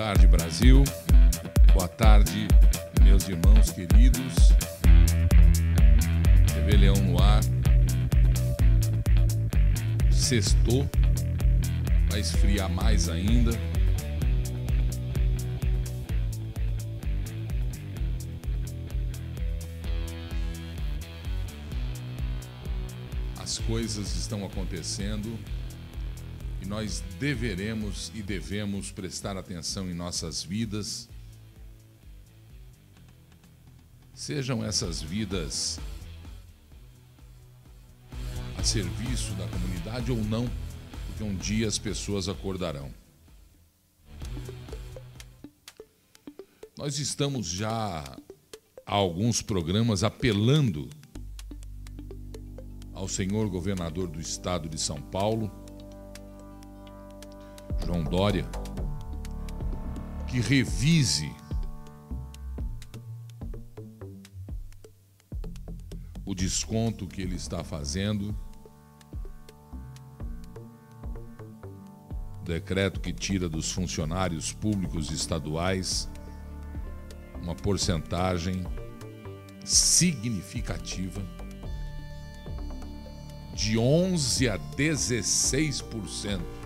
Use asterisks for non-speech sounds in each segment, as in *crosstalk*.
tarde, Brasil. Boa tarde, meus irmãos queridos. TV Leão no ar. Sextou. Vai esfriar mais ainda. As coisas estão acontecendo nós deveremos e devemos prestar atenção em nossas vidas. Sejam essas vidas a serviço da comunidade ou não, porque um dia as pessoas acordarão. Nós estamos já há alguns programas apelando ao senhor governador do estado de São Paulo, João Dória, que revise o desconto que ele está fazendo, decreto que tira dos funcionários públicos estaduais uma porcentagem significativa de 11 a 16%.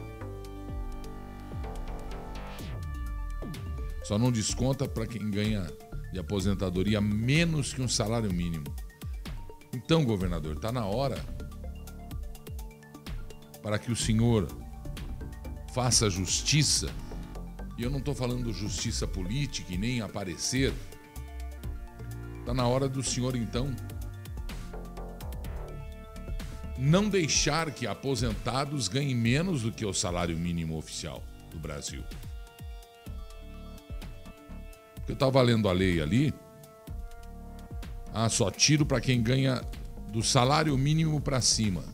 Só não desconta para quem ganha de aposentadoria menos que um salário mínimo. Então, governador, está na hora para que o senhor faça justiça. E eu não estou falando justiça política e nem aparecer. Está na hora do senhor, então, não deixar que aposentados ganhem menos do que o salário mínimo oficial do Brasil. Porque eu estava lendo a lei ali. Ah, só tiro para quem ganha do salário mínimo para cima.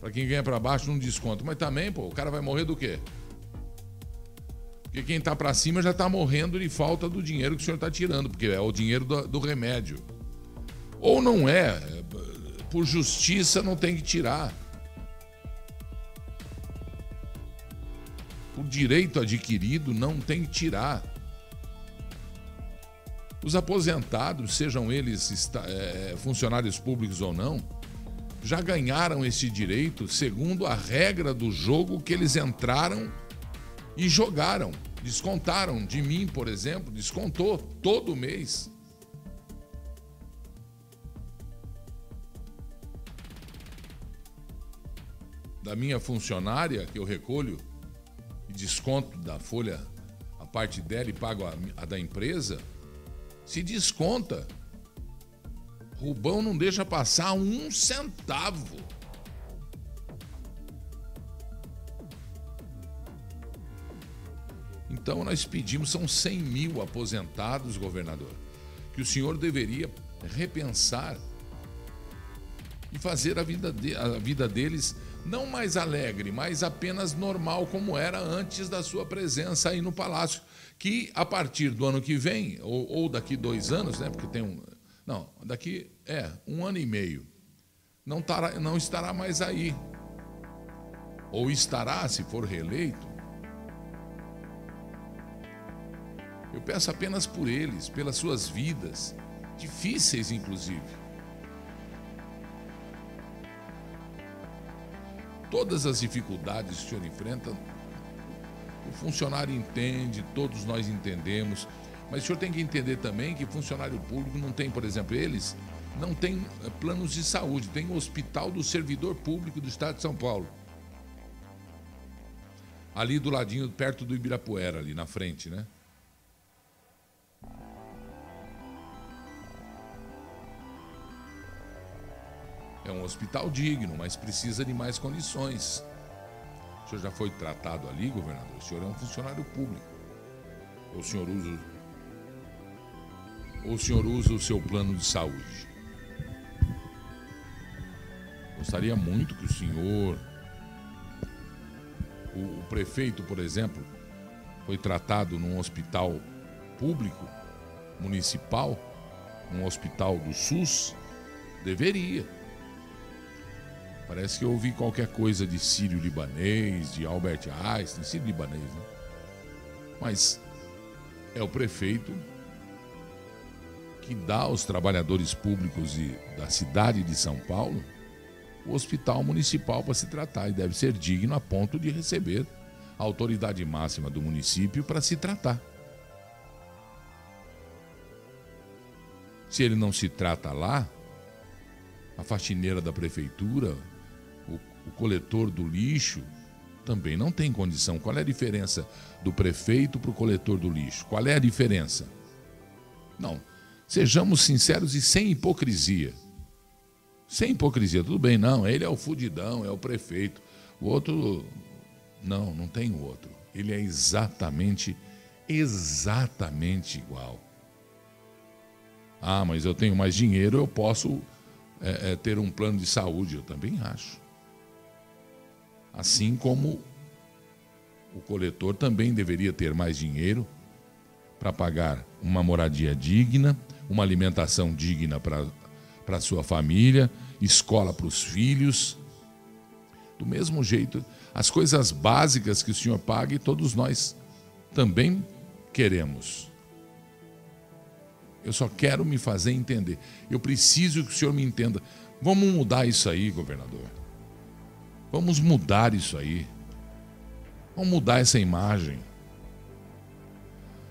Para quem ganha para baixo não desconto. Mas também, pô, o cara vai morrer do quê? Porque quem está para cima já está morrendo de falta do dinheiro que o senhor está tirando, porque é o dinheiro do, do remédio. Ou não é, por justiça não tem que tirar. Por direito adquirido não tem que tirar. Os aposentados, sejam eles é, funcionários públicos ou não, já ganharam esse direito segundo a regra do jogo que eles entraram e jogaram. Descontaram de mim, por exemplo, descontou todo mês. Da minha funcionária, que eu recolho e desconto da folha a parte dela e pago a, a da empresa, se desconta. Rubão não deixa passar um centavo. Então nós pedimos, são 100 mil aposentados, governador, que o senhor deveria repensar e fazer a vida, de, a vida deles não mais alegre, mas apenas normal, como era antes da sua presença aí no palácio que a partir do ano que vem, ou, ou daqui dois anos, né, porque tem um. Não, daqui é um ano e meio, não, tará, não estará mais aí. Ou estará, se for reeleito. Eu peço apenas por eles, pelas suas vidas, difíceis inclusive. Todas as dificuldades que o senhor enfrenta o funcionário entende, todos nós entendemos, mas o senhor tem que entender também que funcionário público não tem, por exemplo, eles não tem eh, planos de saúde, tem o Hospital do Servidor Público do Estado de São Paulo. Ali do ladinho, perto do Ibirapuera, ali na frente, né? É um hospital digno, mas precisa de mais condições. O senhor já foi tratado ali, governador? O senhor é um funcionário público. Ou o senhor usa, ou o, senhor usa o seu plano de saúde? Gostaria muito que o senhor, o, o prefeito, por exemplo, foi tratado num hospital público, municipal, num hospital do SUS, deveria. Parece que eu ouvi qualquer coisa de sírio libanês, de Albert Einstein, sírio libanês, né? Mas é o prefeito que dá aos trabalhadores públicos de, da cidade de São Paulo o hospital municipal para se tratar e deve ser digno a ponto de receber a autoridade máxima do município para se tratar. Se ele não se trata lá, a faxineira da prefeitura, o, coletor do lixo, também não tem condição. Qual é a diferença do prefeito para o coletor do lixo? Qual é a diferença? Não. Sejamos sinceros e sem hipocrisia. Sem hipocrisia, tudo bem, não. Ele é o fudidão, é o prefeito. O outro, não, não tem o outro. Ele é exatamente, exatamente igual. Ah, mas eu tenho mais dinheiro, eu posso é, é, ter um plano de saúde. Eu também acho. Assim como o coletor também deveria ter mais dinheiro para pagar uma moradia digna, uma alimentação digna para a sua família, escola para os filhos. Do mesmo jeito, as coisas básicas que o Senhor paga e todos nós também queremos. Eu só quero me fazer entender. Eu preciso que o Senhor me entenda. Vamos mudar isso aí, governador. Vamos mudar isso aí. Vamos mudar essa imagem.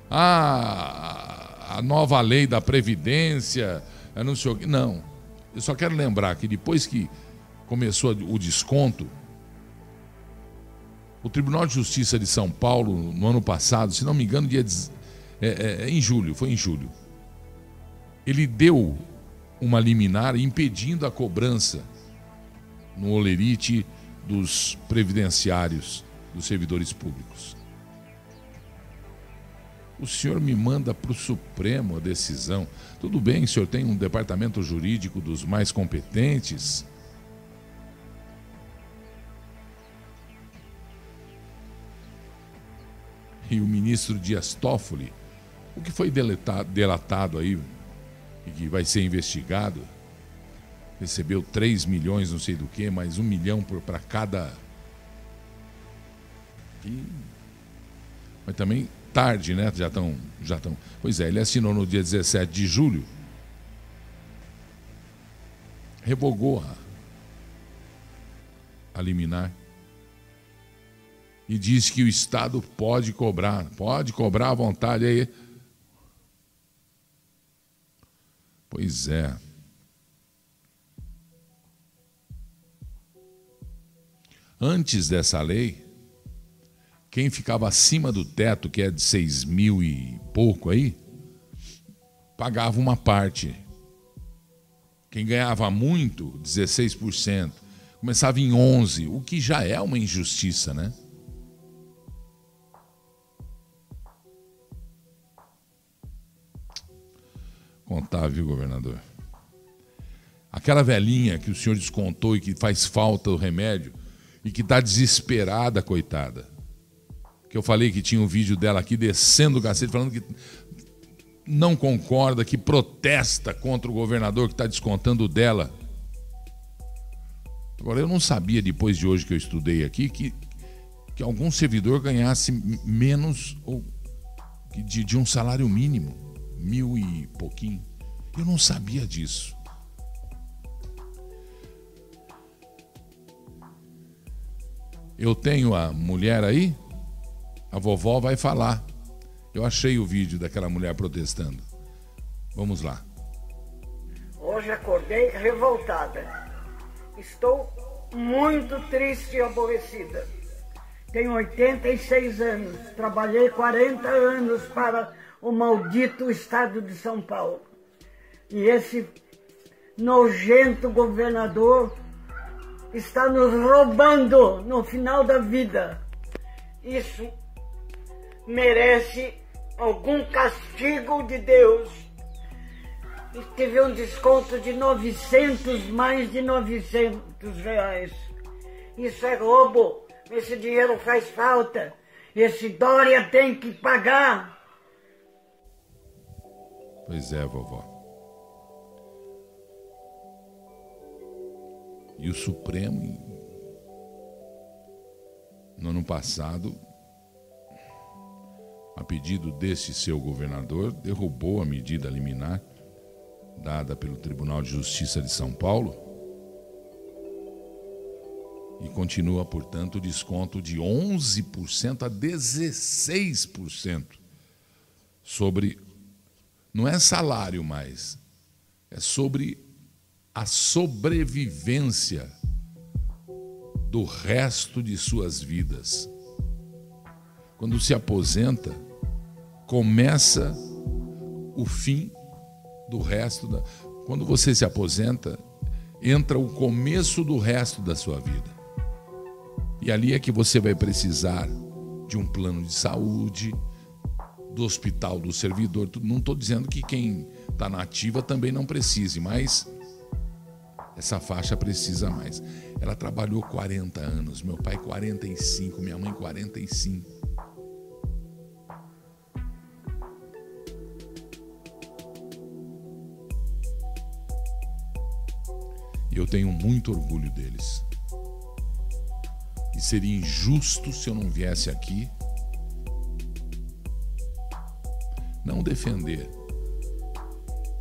Ah, a nova lei da Previdência, sei o que. Não. Eu só quero lembrar que depois que começou o desconto, o Tribunal de Justiça de São Paulo, no ano passado, se não me engano, dia é, é, é, em julho, foi em julho, ele deu uma liminar impedindo a cobrança no Olerite dos previdenciários, dos servidores públicos. O senhor me manda para o Supremo a decisão. Tudo bem, o senhor tem um departamento jurídico dos mais competentes. E o ministro Dias Toffoli, o que foi deletado, delatado aí e que vai ser investigado, recebeu 3 milhões, não sei do que, mais um milhão para cada. E... Mas também tarde, né? Já estão. Já tão... Pois é, ele assinou no dia 17 de julho. Revogou a, a liminar. E diz que o Estado pode cobrar, pode cobrar à vontade aí. Pois é. Antes dessa lei, quem ficava acima do teto, que é de seis mil e pouco aí, pagava uma parte. Quem ganhava muito, 16%, começava em 11%, o que já é uma injustiça, né? Contar, viu, governador? Aquela velhinha que o senhor descontou e que faz falta o remédio, e que está desesperada, coitada. Que eu falei que tinha um vídeo dela aqui descendo o cacete, falando que não concorda, que protesta contra o governador que está descontando dela. Agora, eu não sabia, depois de hoje que eu estudei aqui, que, que algum servidor ganhasse menos ou de, de um salário mínimo, mil e pouquinho. Eu não sabia disso. Eu tenho a mulher aí, a vovó vai falar. Eu achei o vídeo daquela mulher protestando. Vamos lá. Hoje acordei revoltada. Estou muito triste e aborrecida. Tenho 86 anos, trabalhei 40 anos para o maldito estado de São Paulo. E esse nojento governador está nos roubando no final da vida. Isso merece algum castigo de Deus. E teve um desconto de 900, mais de 900 reais. Isso é roubo. Esse dinheiro faz falta. Esse Dória tem que pagar. Pois é, vovó. E o Supremo, no ano passado, a pedido desse seu governador, derrubou a medida liminar dada pelo Tribunal de Justiça de São Paulo. E continua, portanto, o desconto de 11% a 16% sobre não é salário mais, é sobre a sobrevivência do resto de suas vidas. Quando se aposenta, começa o fim do resto da. Quando você se aposenta, entra o começo do resto da sua vida. E ali é que você vai precisar de um plano de saúde, do hospital do servidor. Não estou dizendo que quem está na ativa também não precise, mas essa faixa precisa mais. Ela trabalhou 40 anos, meu pai 45, minha mãe 45. E eu tenho muito orgulho deles. E seria injusto se eu não viesse aqui não defender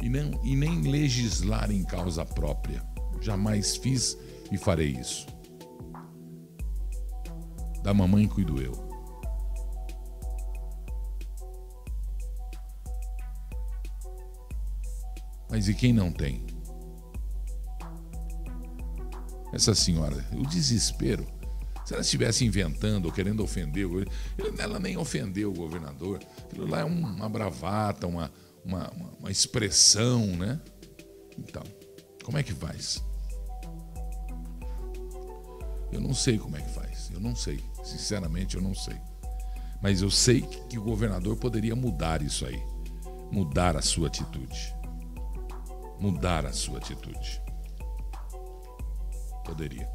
e, não, e nem legislar em causa própria. Jamais fiz e farei isso. Da mamãe cuido eu. Mas e quem não tem? Essa senhora, o desespero. Se ela estivesse inventando ou querendo ofender, ela nem ofendeu o governador. Aquilo lá é uma bravata, uma, uma, uma expressão, né? Então, como é que faz? Eu não sei como é que faz. Eu não sei. Sinceramente, eu não sei. Mas eu sei que o governador poderia mudar isso aí. Mudar a sua atitude. Mudar a sua atitude. Poderia.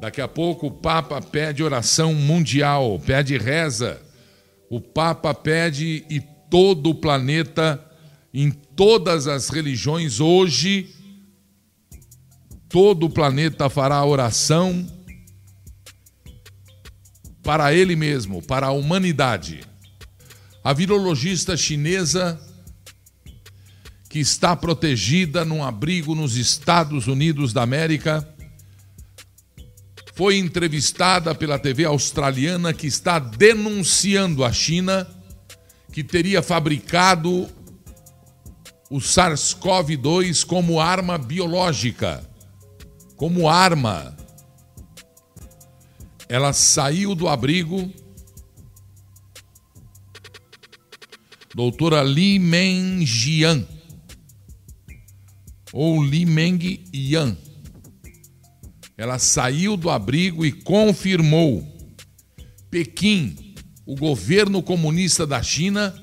Daqui a pouco o Papa pede oração mundial, pede reza. O Papa pede e todo o planeta, em todas as religiões, hoje, todo o planeta fará oração para ele mesmo, para a humanidade. A virologista chinesa, que está protegida num abrigo nos Estados Unidos da América, foi entrevistada pela TV australiana que está denunciando a China que teria fabricado o SARS-CoV-2 como arma biológica, como arma. Ela saiu do abrigo. Doutora Li Meng Jian, ou Li Meng Yan ela saiu do abrigo e confirmou: Pequim, o governo comunista da China,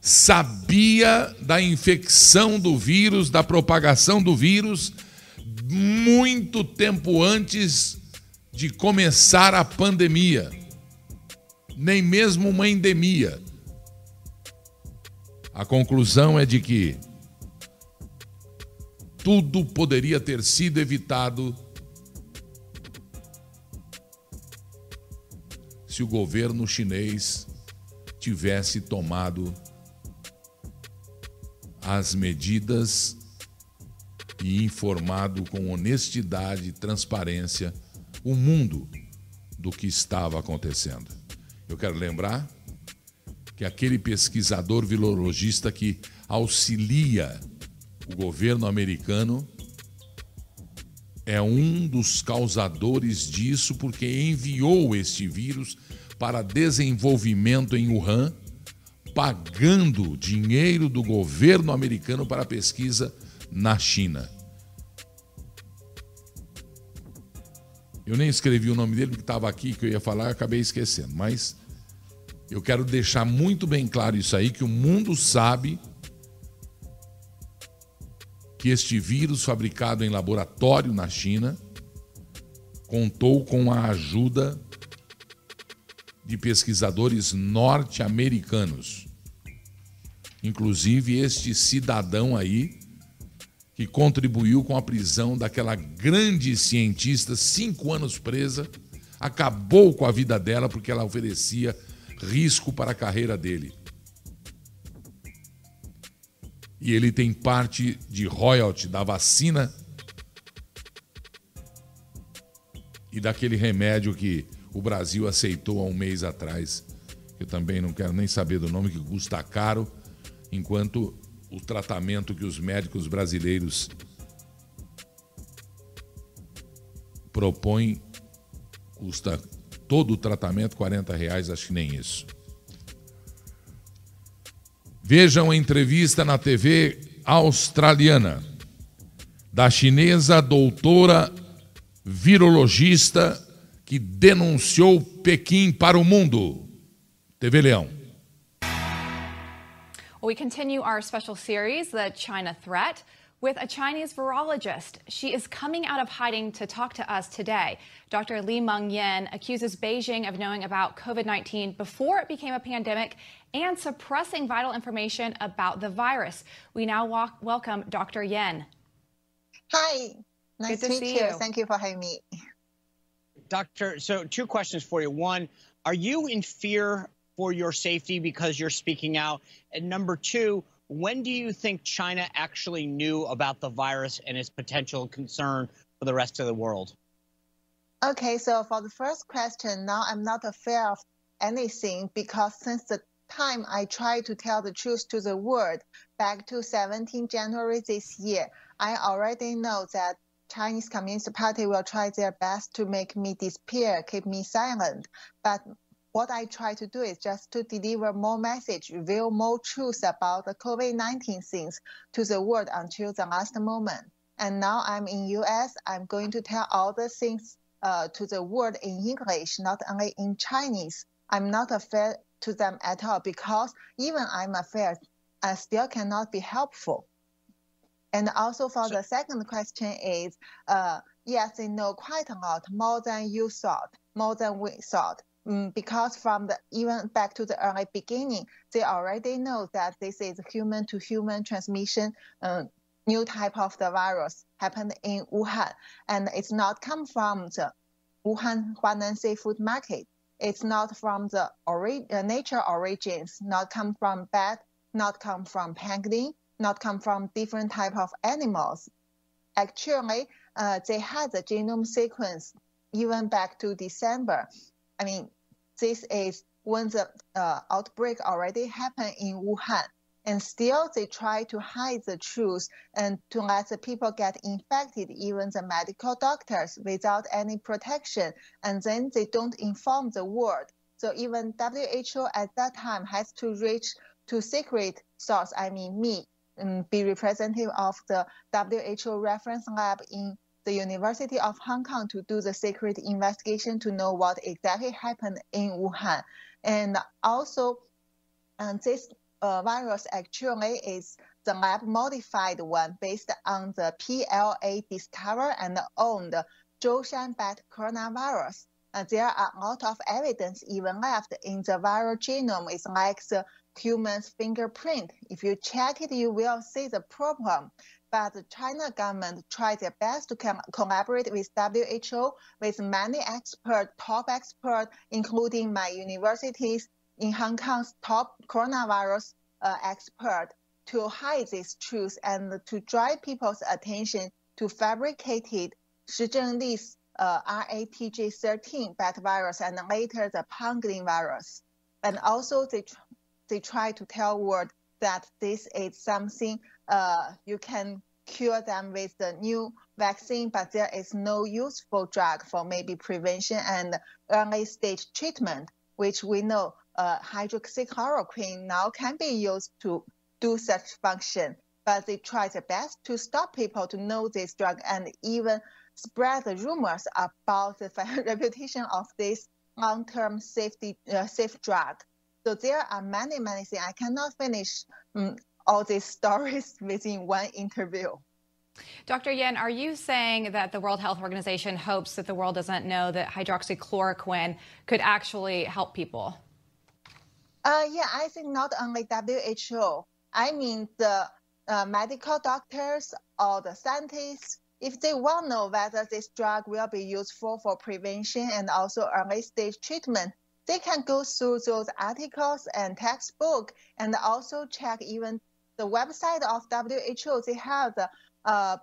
sabia da infecção do vírus, da propagação do vírus, muito tempo antes de começar a pandemia, nem mesmo uma endemia. A conclusão é de que tudo poderia ter sido evitado se o governo chinês tivesse tomado as medidas e informado com honestidade e transparência o mundo do que estava acontecendo. Eu quero lembrar que aquele pesquisador virologista que auxilia o governo americano é um dos causadores disso, porque enviou este vírus para desenvolvimento em Wuhan, pagando dinheiro do governo americano para pesquisa na China. Eu nem escrevi o nome dele porque estava aqui que eu ia falar, acabei esquecendo, mas eu quero deixar muito bem claro isso aí que o mundo sabe que este vírus, fabricado em laboratório na China, contou com a ajuda de pesquisadores norte-americanos. Inclusive este cidadão aí, que contribuiu com a prisão daquela grande cientista, cinco anos presa, acabou com a vida dela porque ela oferecia risco para a carreira dele. E ele tem parte de royalty da vacina e daquele remédio que o Brasil aceitou há um mês atrás. Eu também não quero nem saber do nome, que custa caro, enquanto o tratamento que os médicos brasileiros propõem custa todo o tratamento 40 reais, acho que nem isso. Vejam a entrevista na TV australiana da chinesa doutora virologista que denunciou Pequim para o mundo. TV Leão. We continue our special series, The China Threat, with a Chinese virologist. She is coming out of hiding to talk to us today. Dr. Li Meng Yan accuses Beijing of knowing about COVID 19 before it became a pandemic and suppressing vital information about the virus. We now walk, welcome Dr. Yan. Hi, nice Good to, to meet see you. you. Thank you for having me. Doctor, so two questions for you. One, are you in fear for your safety because you're speaking out? And number two, when do you think China actually knew about the virus and its potential concern for the rest of the world? Okay, so for the first question, now I'm not afraid of anything because since the time I tried to tell the truth to the world back to 17 January this year, I already know that Chinese Communist Party will try their best to make me disappear, keep me silent. But what I try to do is just to deliver more message, reveal more truth about the COVID-19 things to the world until the last moment. And now I'm in US. I'm going to tell all the things uh, to the world in English, not only in Chinese. I'm not afraid to them at all because even I'm afraid, I still cannot be helpful. And also for So- the second question is, uh, yes, they know quite a lot more than you thought, more than we thought. Mm, because from the even back to the early beginning, they already know that this is human to human transmission, uh, new type of the virus happened in Wuhan, and it's not come from the Wuhan Huanan seafood market. It's not from the ori- uh, nature origins, not come from bat, not come from pangolin, not come from different type of animals. Actually, uh, they had the genome sequence even back to December. I mean, this is when the uh, outbreak already happened in Wuhan. And still, they try to hide the truth and to let the people get infected, even the medical doctors, without any protection. And then they don't inform the world. So even WHO at that time has to reach to secret source, I mean me, be representative of the WHO reference lab in the University of Hong Kong to do the secret investigation to know what exactly happened in Wuhan. And also, um, this uh, virus actually is the lab modified one based on the PLA discovered and owned Zhoushan bat coronavirus. Uh, there are a lot of evidence even left in the viral genome. It's like the human's fingerprint. If you check it, you will see the problem. But the China government tried their best to com- collaborate with WHO, with many experts, top experts, including my universities in Hong Kong's top coronavirus uh, expert, to hide this truth and to drive people's attention to fabricated Shi Zhengli's uh, RATG13 bat virus and later the pangolin virus. And also they, tr- they try to tell world that this is something uh, you can cure them with the new vaccine, but there is no useful drug for maybe prevention and early stage treatment, which we know uh, hydroxychloroquine now can be used to do such function. But they try their best to stop people to know this drug and even spread the rumors about the *laughs* reputation of this long-term safety uh, safe drug. So there are many, many things. I cannot finish um, all these *laughs* stories within one interview. Dr. Yen, are you saying that the World Health Organization hopes that the world doesn't know that hydroxychloroquine could actually help people? Uh, yeah, I think not only WHO. I mean the uh, medical doctors or the scientists, if they want to know whether this drug will be useful for prevention and also early stage treatment, they can go through those articles and textbook and also check even the website of WHO. They have uh,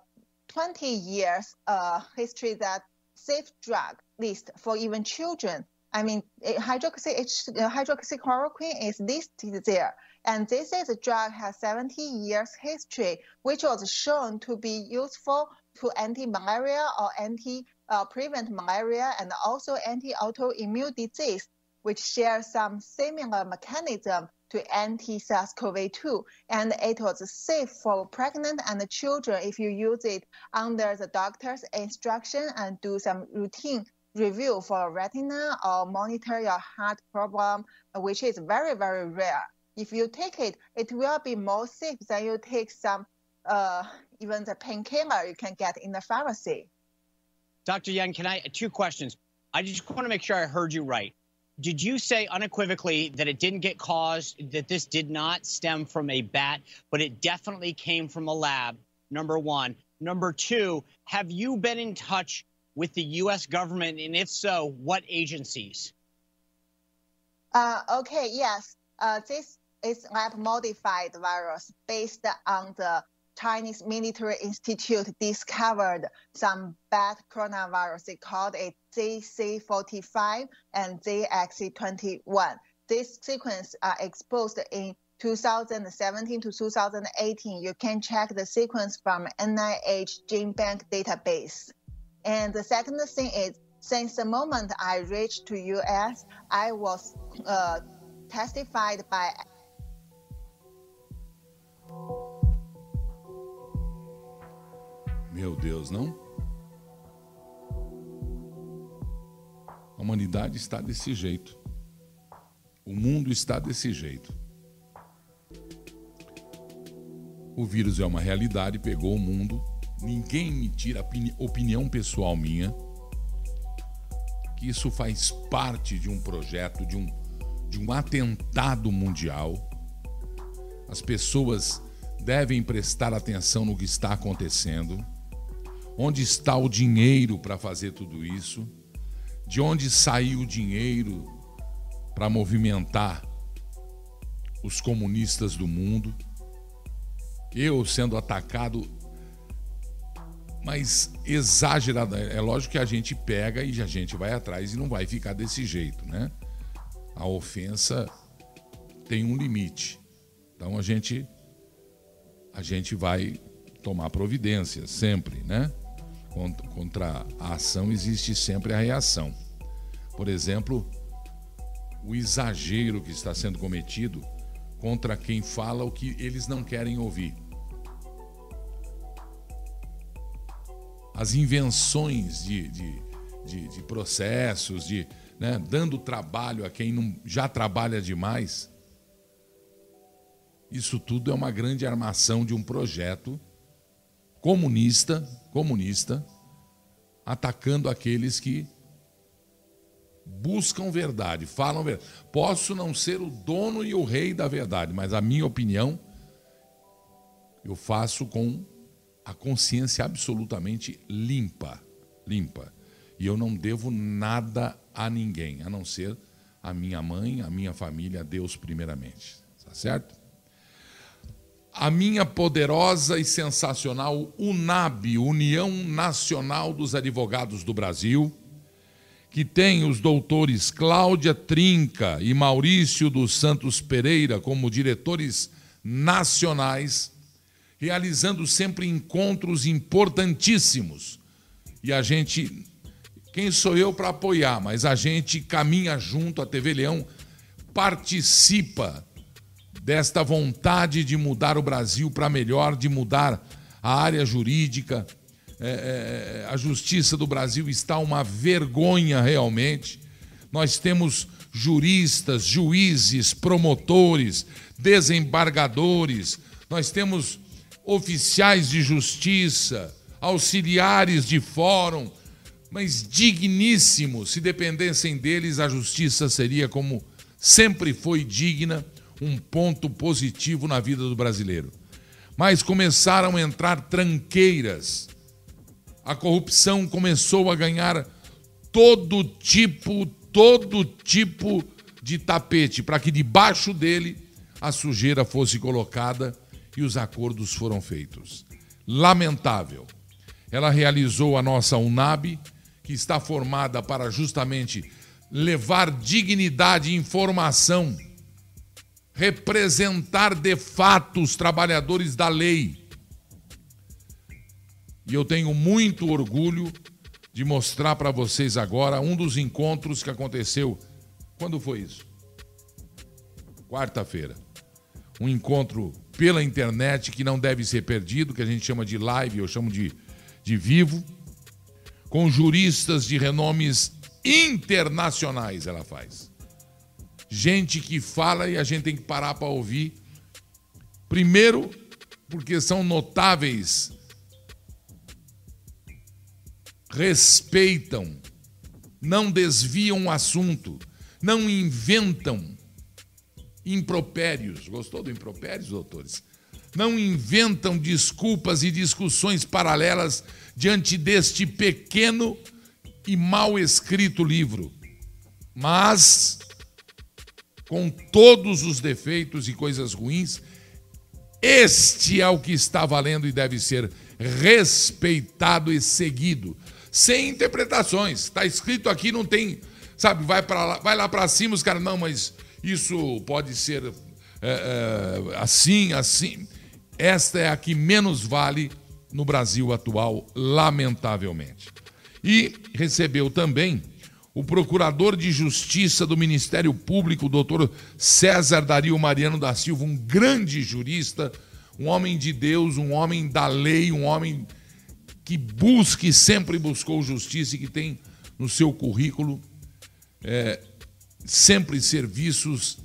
20 years uh, history that safe drug list for even children. I mean, hydroxy, hydroxychloroquine is listed there. And this is a drug has 70 years history, which was shown to be useful to anti-malaria or anti-prevent uh, malaria and also anti-autoimmune disease, which share some similar mechanism to anti-SARS-CoV-2. And it was safe for pregnant and children if you use it under the doctor's instruction and do some routine review for retina or monitor your heart problem, which is very, very rare. If you take it, it will be more safe than you take some, uh, even the painkiller you can get in the pharmacy. Dr. Yan, can I, two questions. I just want to make sure I heard you right. Did you say unequivocally that it didn't get caused, that this did not stem from a bat, but it definitely came from a lab? Number one. Number two, have you been in touch with the U.S. government? And if so, what agencies? Uh, okay, yes. Uh, this is lab modified virus based on the Chinese Military Institute discovered some bad coronavirus. They called it ZC45 and ZX21. This sequence are exposed in 2017 to 2018. You can check the sequence from NIH GenBank database. And the second thing is, since the moment I reached to US, I was uh, testified by Meu Deus, não? A humanidade está desse jeito. O mundo está desse jeito. O vírus é uma realidade, pegou o mundo. Ninguém me tira opinião pessoal minha que isso faz parte de um projeto, de um, de um atentado mundial. As pessoas devem prestar atenção no que está acontecendo. Onde está o dinheiro para fazer tudo isso? De onde saiu o dinheiro para movimentar os comunistas do mundo? Eu sendo atacado, mas exagerado. É lógico que a gente pega e a gente vai atrás e não vai ficar desse jeito, né? A ofensa tem um limite. Então a gente a gente vai tomar providências sempre, né? Contra, a ação existe sempre a reação. Por exemplo, o exagero que está sendo cometido contra quem fala o que eles não querem ouvir. As invenções de, de, de, de processos, de né, dando trabalho a quem não, já trabalha demais. Isso tudo é uma grande armação de um projeto comunista, comunista, atacando aqueles que buscam verdade, falam verdade. Posso não ser o dono e o rei da verdade, mas a minha opinião eu faço com a consciência absolutamente limpa, limpa. E eu não devo nada a ninguém, a não ser a minha mãe, a minha família, a Deus primeiramente. Tá certo? A minha poderosa e sensacional UNAB, União Nacional dos Advogados do Brasil, que tem os doutores Cláudia Trinca e Maurício dos Santos Pereira como diretores nacionais, realizando sempre encontros importantíssimos. E a gente, quem sou eu para apoiar, mas a gente caminha junto, a TV Leão participa desta vontade de mudar o Brasil para melhor, de mudar a área jurídica. É, é, a justiça do Brasil está uma vergonha realmente. Nós temos juristas, juízes, promotores, desembargadores, nós temos oficiais de justiça, auxiliares de fórum, mas digníssimos. Se dependessem deles, a justiça seria como sempre foi digna um ponto positivo na vida do brasileiro. Mas começaram a entrar tranqueiras. A corrupção começou a ganhar todo tipo, todo tipo de tapete para que debaixo dele a sujeira fosse colocada e os acordos foram feitos. Lamentável. Ela realizou a nossa UNAB, que está formada para justamente levar dignidade e informação, representar de fato os trabalhadores da lei. E eu tenho muito orgulho de mostrar para vocês agora um dos encontros que aconteceu. Quando foi isso? Quarta-feira. Um encontro pela internet que não deve ser perdido, que a gente chama de live, eu chamo de, de vivo, com juristas de renomes internacionais ela faz. Gente que fala e a gente tem que parar para ouvir. Primeiro, porque são notáveis, respeitam, não desviam o assunto, não inventam impropérios. Gostou do impropérios, doutores? Não inventam desculpas e discussões paralelas diante deste pequeno e mal escrito livro, mas com todos os defeitos e coisas ruins, este é o que está valendo e deve ser respeitado e seguido, sem interpretações. Está escrito aqui, não tem, sabe, vai, lá, vai lá para cima, os caras, não, mas isso pode ser é, é, assim, assim. Esta é a que menos vale no Brasil atual, lamentavelmente e recebeu também o procurador de justiça do Ministério Público, o doutor César Dario Mariano da Silva, um grande jurista, um homem de Deus, um homem da lei, um homem que busca e sempre buscou justiça e que tem no seu currículo é, sempre serviços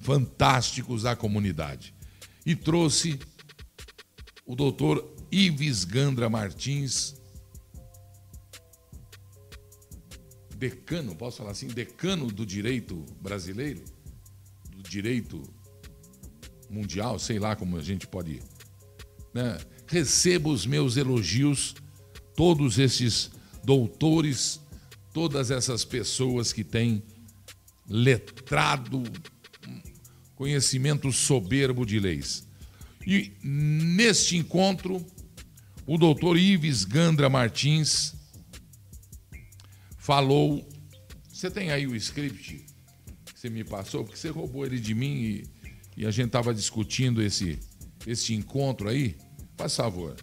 fantásticos à comunidade. E trouxe o doutor Ives Gandra Martins, decano, posso falar assim, decano do direito brasileiro, do direito mundial, sei lá como a gente pode. Né? Receba os meus elogios, todos esses doutores, todas essas pessoas que têm letrado, conhecimento soberbo de leis. E neste encontro, o doutor Ives Gandra Martins, falou. Você tem aí o script que você me passou? Porque você roubou ele de mim e, e a gente estava discutindo esse, esse encontro aí. Faz favor.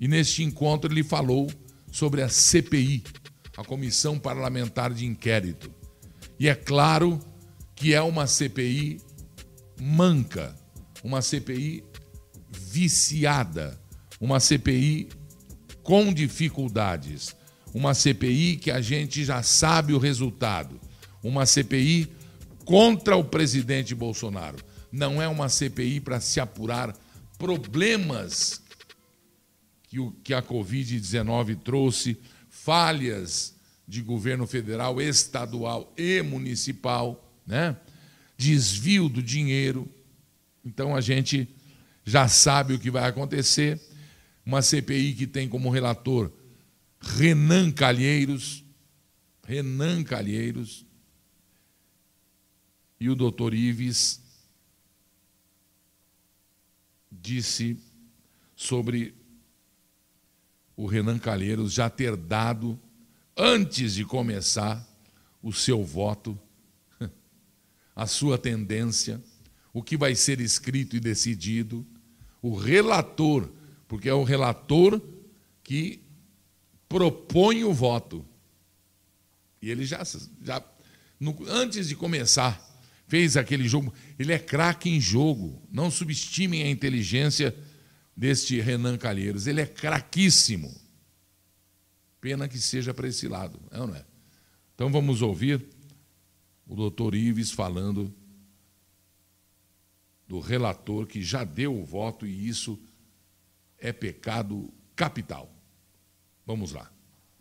E neste encontro ele falou sobre a CPI, a Comissão Parlamentar de Inquérito. E é claro que é uma CPI manca, uma CPI viciada, uma CPI com dificuldades uma CPI que a gente já sabe o resultado. Uma CPI contra o presidente Bolsonaro. Não é uma CPI para se apurar problemas que, o, que a Covid-19 trouxe, falhas de governo federal, estadual e municipal, né? desvio do dinheiro. Então a gente já sabe o que vai acontecer. Uma CPI que tem como relator Renan Calheiros, Renan Calheiros e o doutor Ives disse sobre o Renan Calheiros já ter dado, antes de começar o seu voto, *laughs* a sua tendência, o que vai ser escrito e decidido, o relator, porque é o relator que propõe o voto. E ele já, já no, antes de começar, fez aquele jogo. Ele é craque em jogo. Não subestimem a inteligência deste Renan Calheiros. Ele é craquíssimo. Pena que seja para esse lado, é não é? Então vamos ouvir o doutor Ives falando do relator que já deu o voto e isso é pecado capital. Vamos lá.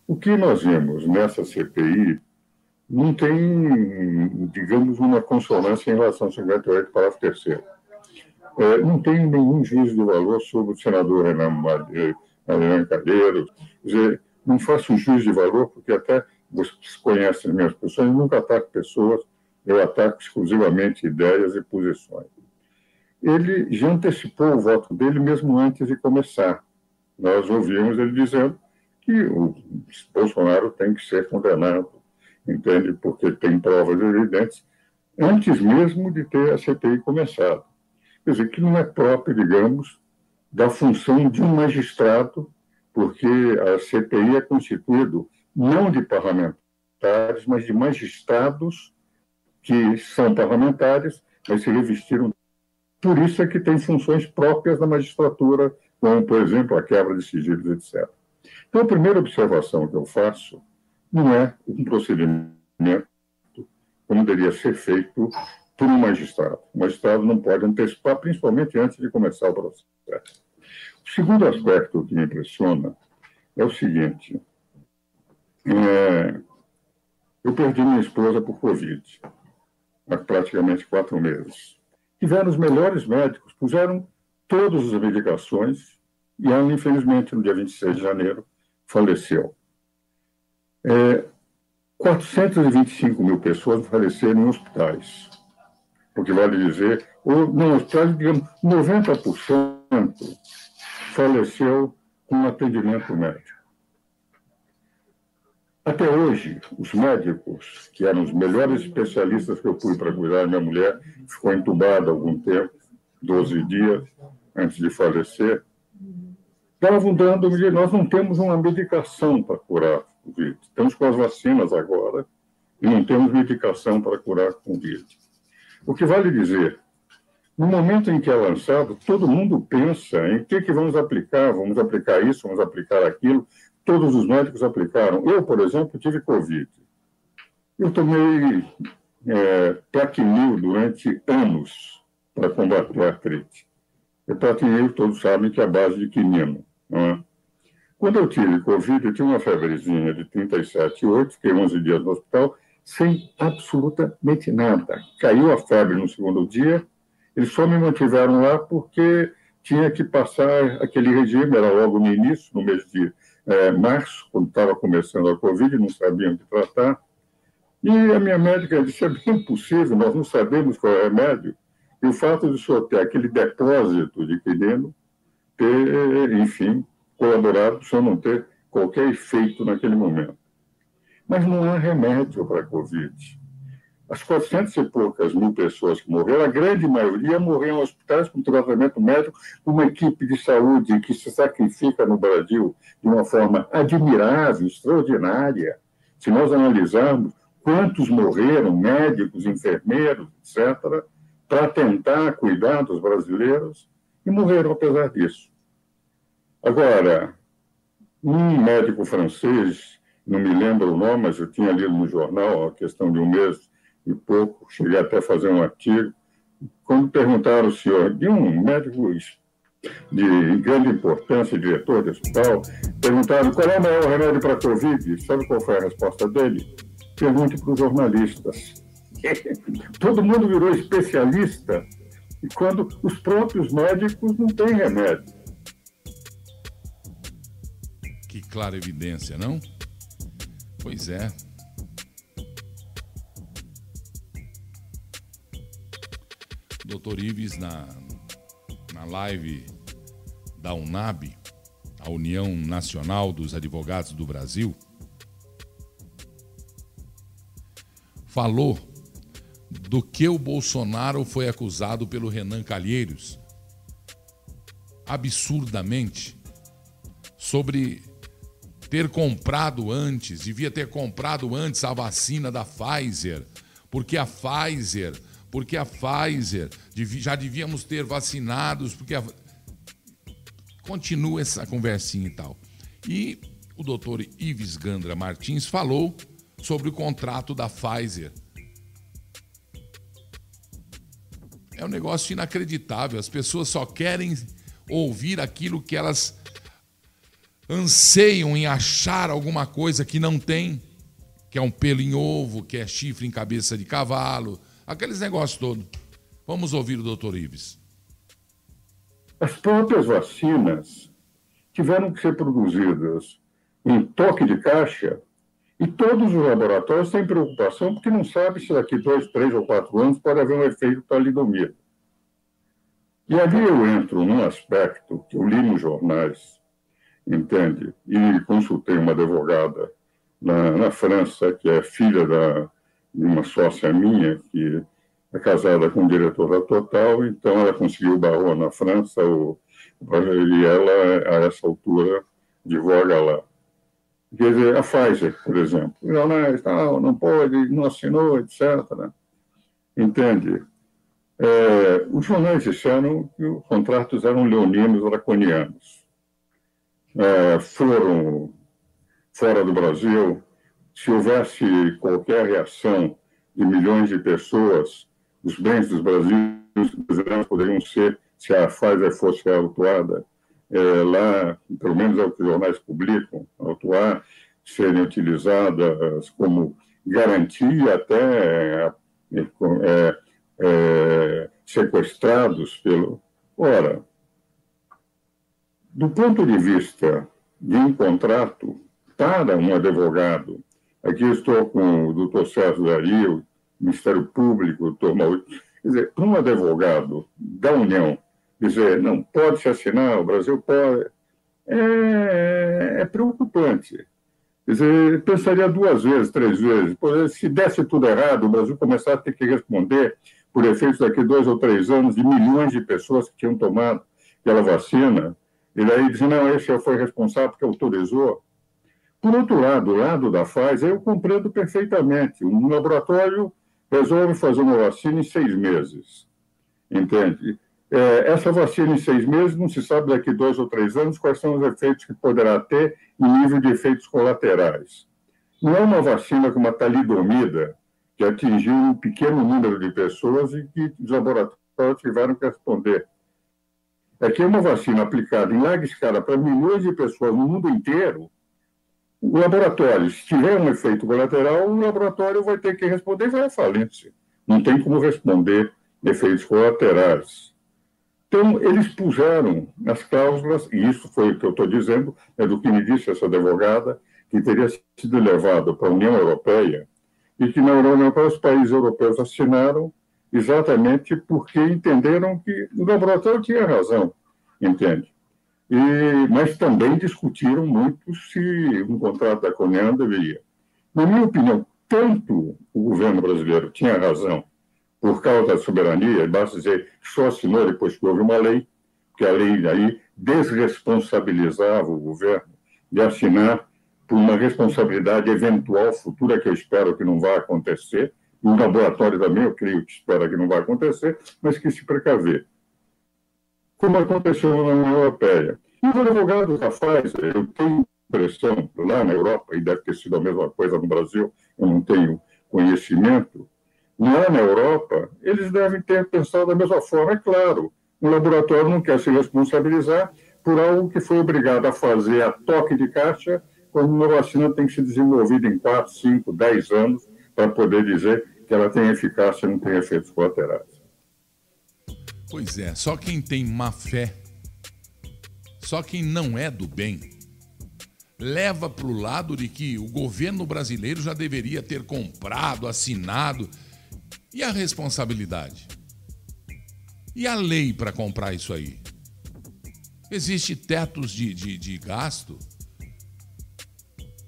O que nós vemos nessa CPI não tem, digamos, uma consonância em relação ao 58, parágrafo 3 é, Não tem nenhum juízo de valor sobre o senador Renan Mariano Calheiros. Quer dizer, não faço juízo de valor, porque até vocês conhecem as minhas pessoas, nunca ataco pessoas, eu ataco exclusivamente ideias e posições. Ele já antecipou o voto dele mesmo antes de começar. Nós ouvimos ele dizendo que o Bolsonaro tem que ser condenado, entende? Porque tem provas evidentes, antes mesmo de ter a CPI começado. Quer dizer, que não é próprio, digamos, da função de um magistrado, porque a CPI é constituído não de parlamentares, mas de magistrados que são parlamentares, mas se revestiram. Por isso é que tem funções próprias da magistratura, como, por exemplo, a quebra de sigilos, etc. Então, a primeira observação que eu faço não é um procedimento como deveria ser feito por um magistrado. O magistrado não pode antecipar, principalmente antes de começar o processo. O segundo aspecto que me impressiona é o seguinte: é, eu perdi minha esposa por Covid há praticamente quatro meses. Tiveram os melhores médicos, puseram todas as medicações e ela, infelizmente, no dia 26 de janeiro, faleceu. É, 425 mil pessoas faleceram em hospitais. O que vale dizer, ou, não, hospitais, digamos, 90% faleceu com atendimento médico. Até hoje, os médicos, que eram os melhores especialistas que eu fui para cuidar da minha mulher, ficou entubada algum tempo, 12 dias antes de falecer, estavam dando, nós não temos uma medicação para curar o Covid. Estamos com as vacinas agora e não temos medicação para curar o Covid. O que vale dizer, no momento em que é lançado, todo mundo pensa em que, que vamos aplicar, vamos aplicar isso, vamos aplicar aquilo. Todos os médicos aplicaram. Eu, por exemplo, tive Covid. Eu tomei é, Plaquenil durante anos para combater a artrite. E Plaquenil, todos sabem que é a base de quinino. É? Quando eu tive Covid, eu tinha uma febrezinha de 37,8, fiquei 11 dias no hospital, sem absolutamente nada. Caiu a febre no segundo dia, eles só me mantiveram lá porque tinha que passar aquele regime, era logo no início, no mês de é, março, quando estava começando a Covid, não sabiam o que tratar. E a minha médica disse: é bem possível, nós não sabemos qual é o remédio. E o fato de o senhor ter aquele depósito de quinino ter, enfim, colaborado para não ter qualquer efeito naquele momento. Mas não há remédio para a Covid. As 400 e poucas mil pessoas que morreram, a grande maioria morreram em hospitais com tratamento médico, uma equipe de saúde que se sacrifica no Brasil de uma forma admirável, extraordinária. Se nós analisarmos quantos morreram, médicos, enfermeiros, etc., para tentar cuidar dos brasileiros, e morreram apesar disso. Agora, um médico francês, não me lembro o nome, mas eu tinha lido no jornal, a questão de um mês e pouco, cheguei até a fazer um artigo, quando perguntaram ao senhor, de um médico de grande importância, diretor de hospital, perguntaram qual é o maior remédio para a Covid. Sabe qual foi a resposta dele? Pergunte para os jornalistas. *laughs* Todo mundo virou especialista e quando os próprios médicos não têm remédio. Que clara evidência, não? Pois é. Doutor Ives, na, na live da UNAB, a União Nacional dos Advogados do Brasil, falou do que o Bolsonaro foi acusado pelo Renan Calheiros, absurdamente, sobre ter comprado antes, devia ter comprado antes a vacina da Pfizer, porque a Pfizer, porque a Pfizer, já devíamos ter vacinados, porque a... continua essa conversinha e tal. E o doutor Ives Gandra Martins falou sobre o contrato da Pfizer É um negócio inacreditável. As pessoas só querem ouvir aquilo que elas anseiam em achar alguma coisa que não tem, que é um pelo em ovo, que é chifre em cabeça de cavalo, aqueles negócios todos. Vamos ouvir o doutor Ives. As próprias vacinas tiveram que ser produzidas em toque de caixa E todos os laboratórios têm preocupação porque não sabe se daqui dois, três ou quatro anos pode haver um efeito talidomida. E ali eu entro num aspecto que eu li nos jornais, entende? E consultei uma advogada na, na França, que é filha da, de uma sócia minha, que é casada com o diretor da Total, então ela conseguiu o barro na França, o, e ela, a essa altura, advoga lá. Quer dizer, a Pfizer, por exemplo, jornais, não, não pode, não assinou, etc. Entende? É, os jornais disseram que os contratos eram leoninos, draconianos. É, foram fora do Brasil, se houvesse qualquer reação de milhões de pessoas, os bens dos brasileiros poderiam ser, se a Pfizer fosse autuada, é, lá, pelo menos é o que os jornais publicam, autuar, serem utilizadas como garantia até é, é, é, sequestrados pelo. Ora, do ponto de vista de um contrato para um advogado, aqui estou com o doutor Sérgio Dario, Ministério Público, doutor Maurício, quer dizer, um advogado da União dizer, não pode se assinar, o Brasil pode, é, é preocupante. Quer dizer, pensaria duas vezes, três vezes. Se desse tudo errado, o Brasil começar a ter que responder por efeitos daqui dois ou três anos de milhões de pessoas que tinham tomado aquela vacina, e daí dizer, não, esse foi responsável porque autorizou. Por outro lado, o lado da Pfizer, eu compreendo perfeitamente. Um laboratório resolve fazer uma vacina em seis meses, entende? É, essa vacina em seis meses não se sabe daqui dois ou três anos quais são os efeitos que poderá ter em nível de efeitos colaterais. Não é uma vacina como a talidomida, que atingiu um pequeno número de pessoas e que os laboratórios tiveram que responder. É que é uma vacina aplicada em larga escala para milhões de pessoas no mundo inteiro. O laboratório, se tiver um efeito colateral, o laboratório vai ter que responder e vai à falência. Não tem como responder efeitos colaterais. Então, eles puseram as cláusulas, e isso foi o que eu estou dizendo, é do que me disse essa advogada, que teria sido levado para a União Europeia e que na União Europeia os países europeus assinaram exatamente porque entenderam que o laboratório tinha razão, entende? E, mas também discutiram muito se um contrato da Coreia deveria. Na minha opinião, tanto o governo brasileiro tinha razão por causa da soberania, basta dizer só assinou depois que houve uma lei, que a lei aí desresponsabilizava o governo de assinar por uma responsabilidade eventual futura, que eu espero que não vá acontecer, e o laboratório também, eu creio que espera que não vai acontecer, mas que se precaver. Como aconteceu na União Europeia. E os advogados da Pfizer, eu tenho impressão, lá na Europa, e deve ter sido a mesma coisa no Brasil, eu não tenho conhecimento, lá na Europa, eles devem ter pensado da mesma forma. É claro, o laboratório não quer se responsabilizar por algo que foi obrigado a fazer a toque de caixa, quando uma vacina tem que ser desenvolvida em 4, 5, 10 anos para poder dizer que ela tem eficácia e não tem efeitos colaterais. Pois é, só quem tem má fé, só quem não é do bem, leva para o lado de que o governo brasileiro já deveria ter comprado, assinado e a responsabilidade? E a lei para comprar isso aí? Existe tetos de, de, de gasto?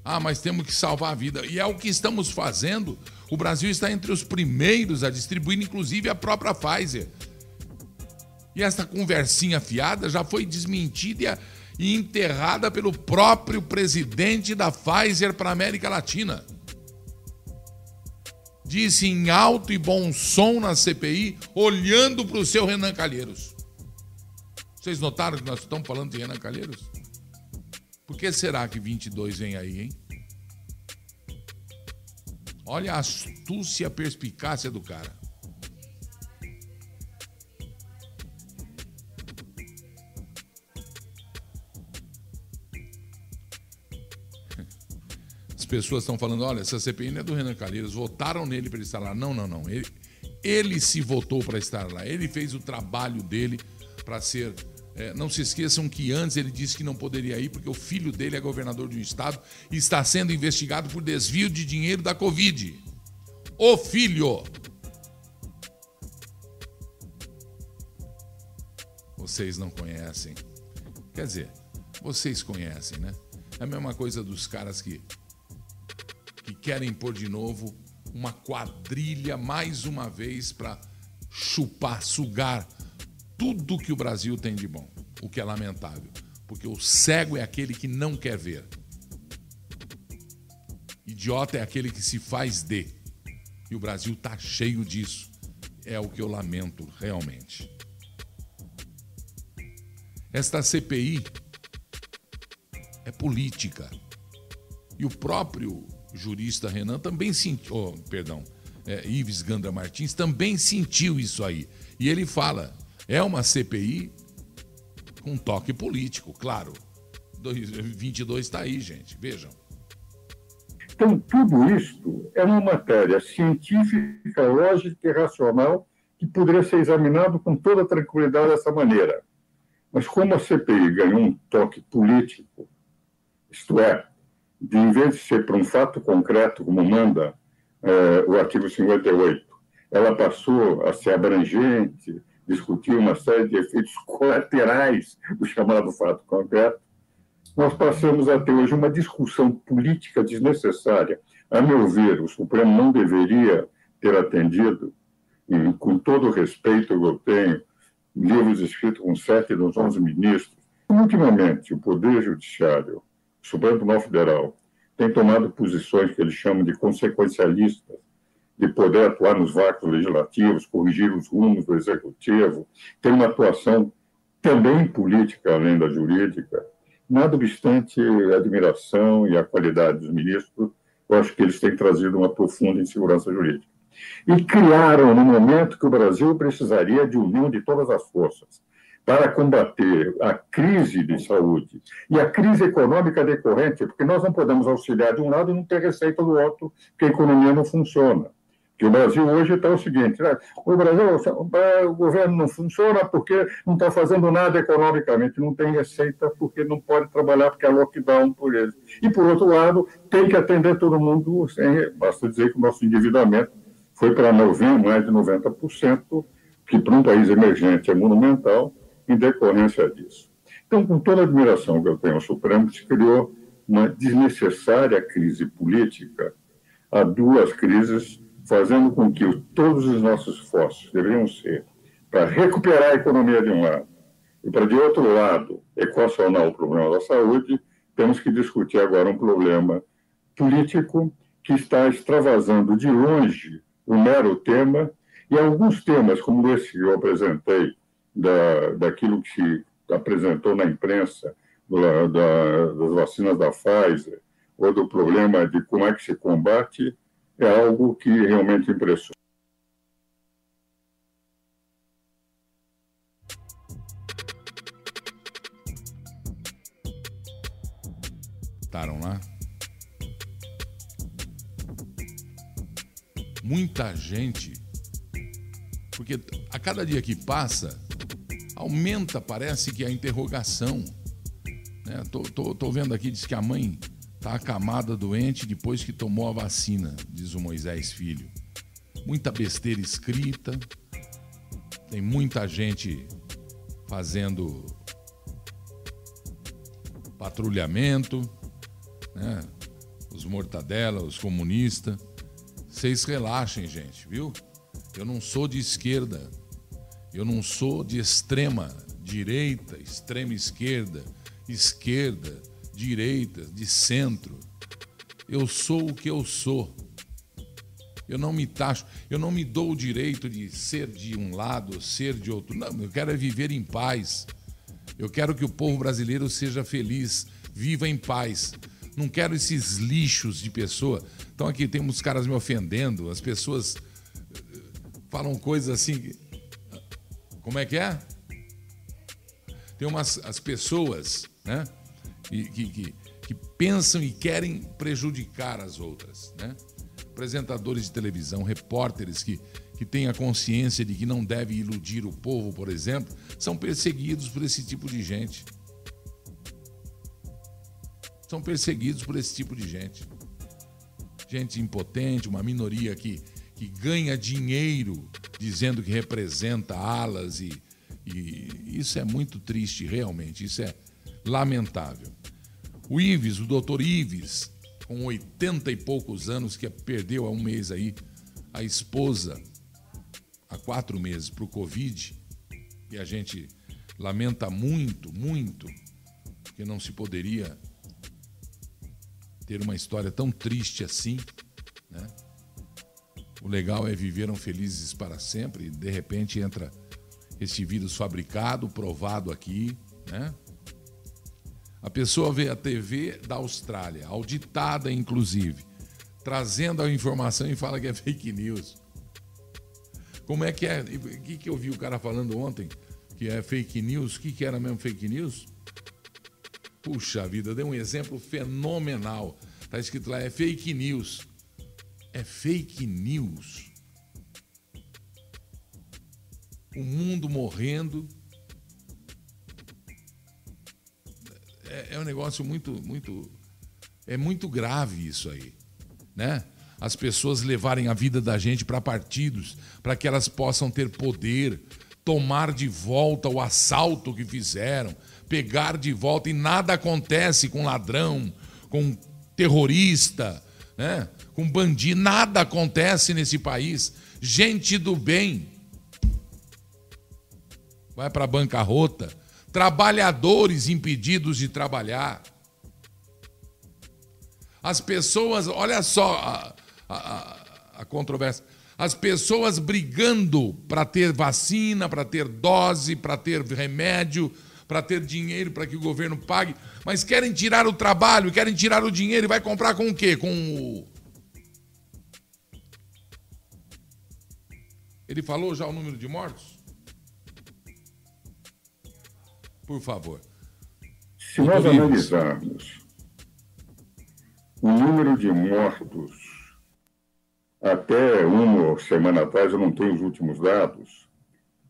Ah, mas temos que salvar a vida. E é o que estamos fazendo. O Brasil está entre os primeiros a distribuir, inclusive a própria Pfizer. E essa conversinha fiada já foi desmentida e enterrada pelo próprio presidente da Pfizer para a América Latina disse em alto e bom som na CPI, olhando para o seu Renan Calheiros. Vocês notaram que nós estamos falando de Renan Calheiros? Por que será que 22 vem aí, hein? Olha a astúcia e a perspicácia do cara. Pessoas estão falando: olha, essa CPI não é do Renan Calheiros, votaram nele para ele estar lá. Não, não, não. Ele, ele se votou para estar lá. Ele fez o trabalho dele para ser É, não se esqueçam que antes ele disse que não poderia ir porque o filho dele é governador de um estado e está sendo investigado por desvio de dinheiro da Covid. O filho! Vocês não conhecem. Quer dizer, vocês conhecem, né? É a mesma coisa dos caras que, que querem pôr de novo uma quadrilha mais uma vez para chupar, sugar tudo que o Brasil tem de bom, o que é lamentável, porque o cego é aquele que não quer ver. Idiota é aquele que se faz de. E o Brasil tá cheio disso. É o que eu lamento realmente. Esta CPI é política. E o próprio jurista Renan também sentiu, oh, perdão, é, Ives Gandra Martins também sentiu isso aí. E ele fala: é uma CPI com toque político, claro. 22 está aí, gente, vejam. Então, tudo isto é uma matéria científica, lógica e racional que poderia ser examinado com toda tranquilidade dessa maneira. Mas como a CPI ganhou um toque político, isto é, de em vez de ser para um fato concreto, como manda é, o artigo 58, ela passou a ser abrangente, discutir uma série de efeitos colaterais do chamado fato concreto, nós passamos a ter hoje uma discussão política desnecessária. A meu ver, o Supremo não deveria ter atendido, e com todo o respeito que eu tenho, livros escritos com sete dos onze ministros. Ultimamente, o Poder Judiciário, Supremo Tribunal Federal, tem tomado posições que eles chamam de consequencialistas, de poder atuar nos vácuos legislativos, corrigir os rumos do executivo, tem uma atuação também política, além da jurídica. Nada obstante a admiração e a qualidade dos ministros, eu acho que eles têm trazido uma profunda insegurança jurídica. E criaram no momento que o Brasil precisaria de união de todas as forças para combater a crise de saúde e a crise econômica decorrente, porque nós não podemos auxiliar de um lado e não ter receita do outro, porque a economia não funciona. Que o Brasil hoje está o seguinte: né? o Brasil, o governo não funciona porque não está fazendo nada economicamente, não tem receita porque não pode trabalhar porque é lockdown por ele. E por outro lado, tem que atender todo mundo, sem, basta dizer que o nosso endividamento foi para mais de 90%, que para um país emergente é monumental, em decorrência disso. Então, com toda a admiração que eu tenho ao Supremo, se criou uma desnecessária crise política, a duas crises, fazendo com que todos os nossos esforços deveriam ser para recuperar a economia de um lado e para, de outro lado, equacionar o problema da saúde, temos que discutir agora um problema político que está extravasando de longe o mero tema, e alguns temas, como esse que eu apresentei, da, daquilo que se apresentou na imprensa, da, da, das vacinas da Pfizer, ou do problema de como é que se combate, é algo que realmente impressiona. Estaram lá? muita gente, porque a cada dia que passa, aumenta, parece que a interrogação. Né? Tô, tô, tô vendo aqui, diz que a mãe está acamada doente depois que tomou a vacina, diz o Moisés Filho. Muita besteira escrita, tem muita gente fazendo patrulhamento, né? os mortadela, os comunistas. Vocês relaxem, gente, viu? Eu não sou de esquerda. Eu não sou de extrema direita, extrema esquerda, esquerda, direita, de centro. Eu sou o que eu sou. Eu não me taxo, eu não me dou o direito de ser de um lado, ser de outro. Não, eu quero é viver em paz. Eu quero que o povo brasileiro seja feliz, viva em paz. Não quero esses lixos de pessoa. Então aqui tem uns caras me ofendendo, as pessoas eh, falam coisas assim. Como é que é? Tem umas as pessoas, né? Que, que, que pensam e querem prejudicar as outras, né? Apresentadores de televisão, repórteres que, que têm a consciência de que não deve iludir o povo, por exemplo, são perseguidos por esse tipo de gente. São perseguidos por esse tipo de gente. Gente impotente, uma minoria que, que ganha dinheiro dizendo que representa alas e, e isso é muito triste, realmente. Isso é lamentável. O Ives, o doutor Ives, com 80 e poucos anos, que perdeu há um mês aí a esposa, há quatro meses, para o Covid, e a gente lamenta muito, muito, que não se poderia ter uma história tão triste assim, né? O legal é viveram felizes para sempre, de repente entra esse vírus fabricado, provado aqui, né? A pessoa vê a TV da Austrália, auditada inclusive, trazendo a informação e fala que é fake news. Como é que é? O que, que eu vi o cara falando ontem? Que é fake news? O que, que era mesmo fake news? Puxa vida, deu um exemplo fenomenal. Tá escrito lá, é fake news. É fake news. O mundo morrendo, é, é um negócio muito, muito. É muito grave isso aí. Né? As pessoas levarem a vida da gente para partidos, para que elas possam ter poder, tomar de volta o assalto que fizeram, pegar de volta e nada acontece com ladrão, com terrorista, né? Com bandido, nada acontece nesse país. Gente do bem vai para a bancarrota, trabalhadores impedidos de trabalhar. As pessoas, olha só a, a, a controvérsia. As pessoas brigando para ter vacina, para ter dose, para ter remédio, para ter dinheiro para que o governo pague, mas querem tirar o trabalho, querem tirar o dinheiro e vai comprar com o quê? Com o. Ele falou já o número de mortos? Por favor. Se nós analisarmos o número de mortos até uma semana atrás, eu não tenho os últimos dados,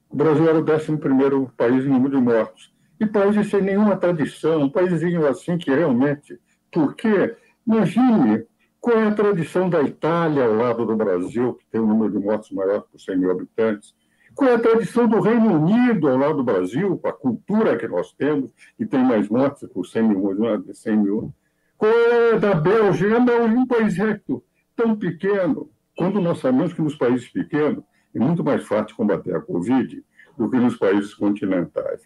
o Brasil era o 11 país em número de mortos. E países sem nenhuma tradição, um paísinho assim que realmente. Porque, imagine qual é a tradição da Itália ao lado do Brasil, que tem um número de mortos maior por 100 mil habitantes, qual é a tradição do Reino Unido ao lado do Brasil, com a cultura que nós temos, que tem mais mortes por 100 mil, 100 mil. Qual é da Bélgica? A é um país recto, tão pequeno. Quando nós sabemos que nos países pequenos é muito mais fácil combater a Covid do que nos países continentais.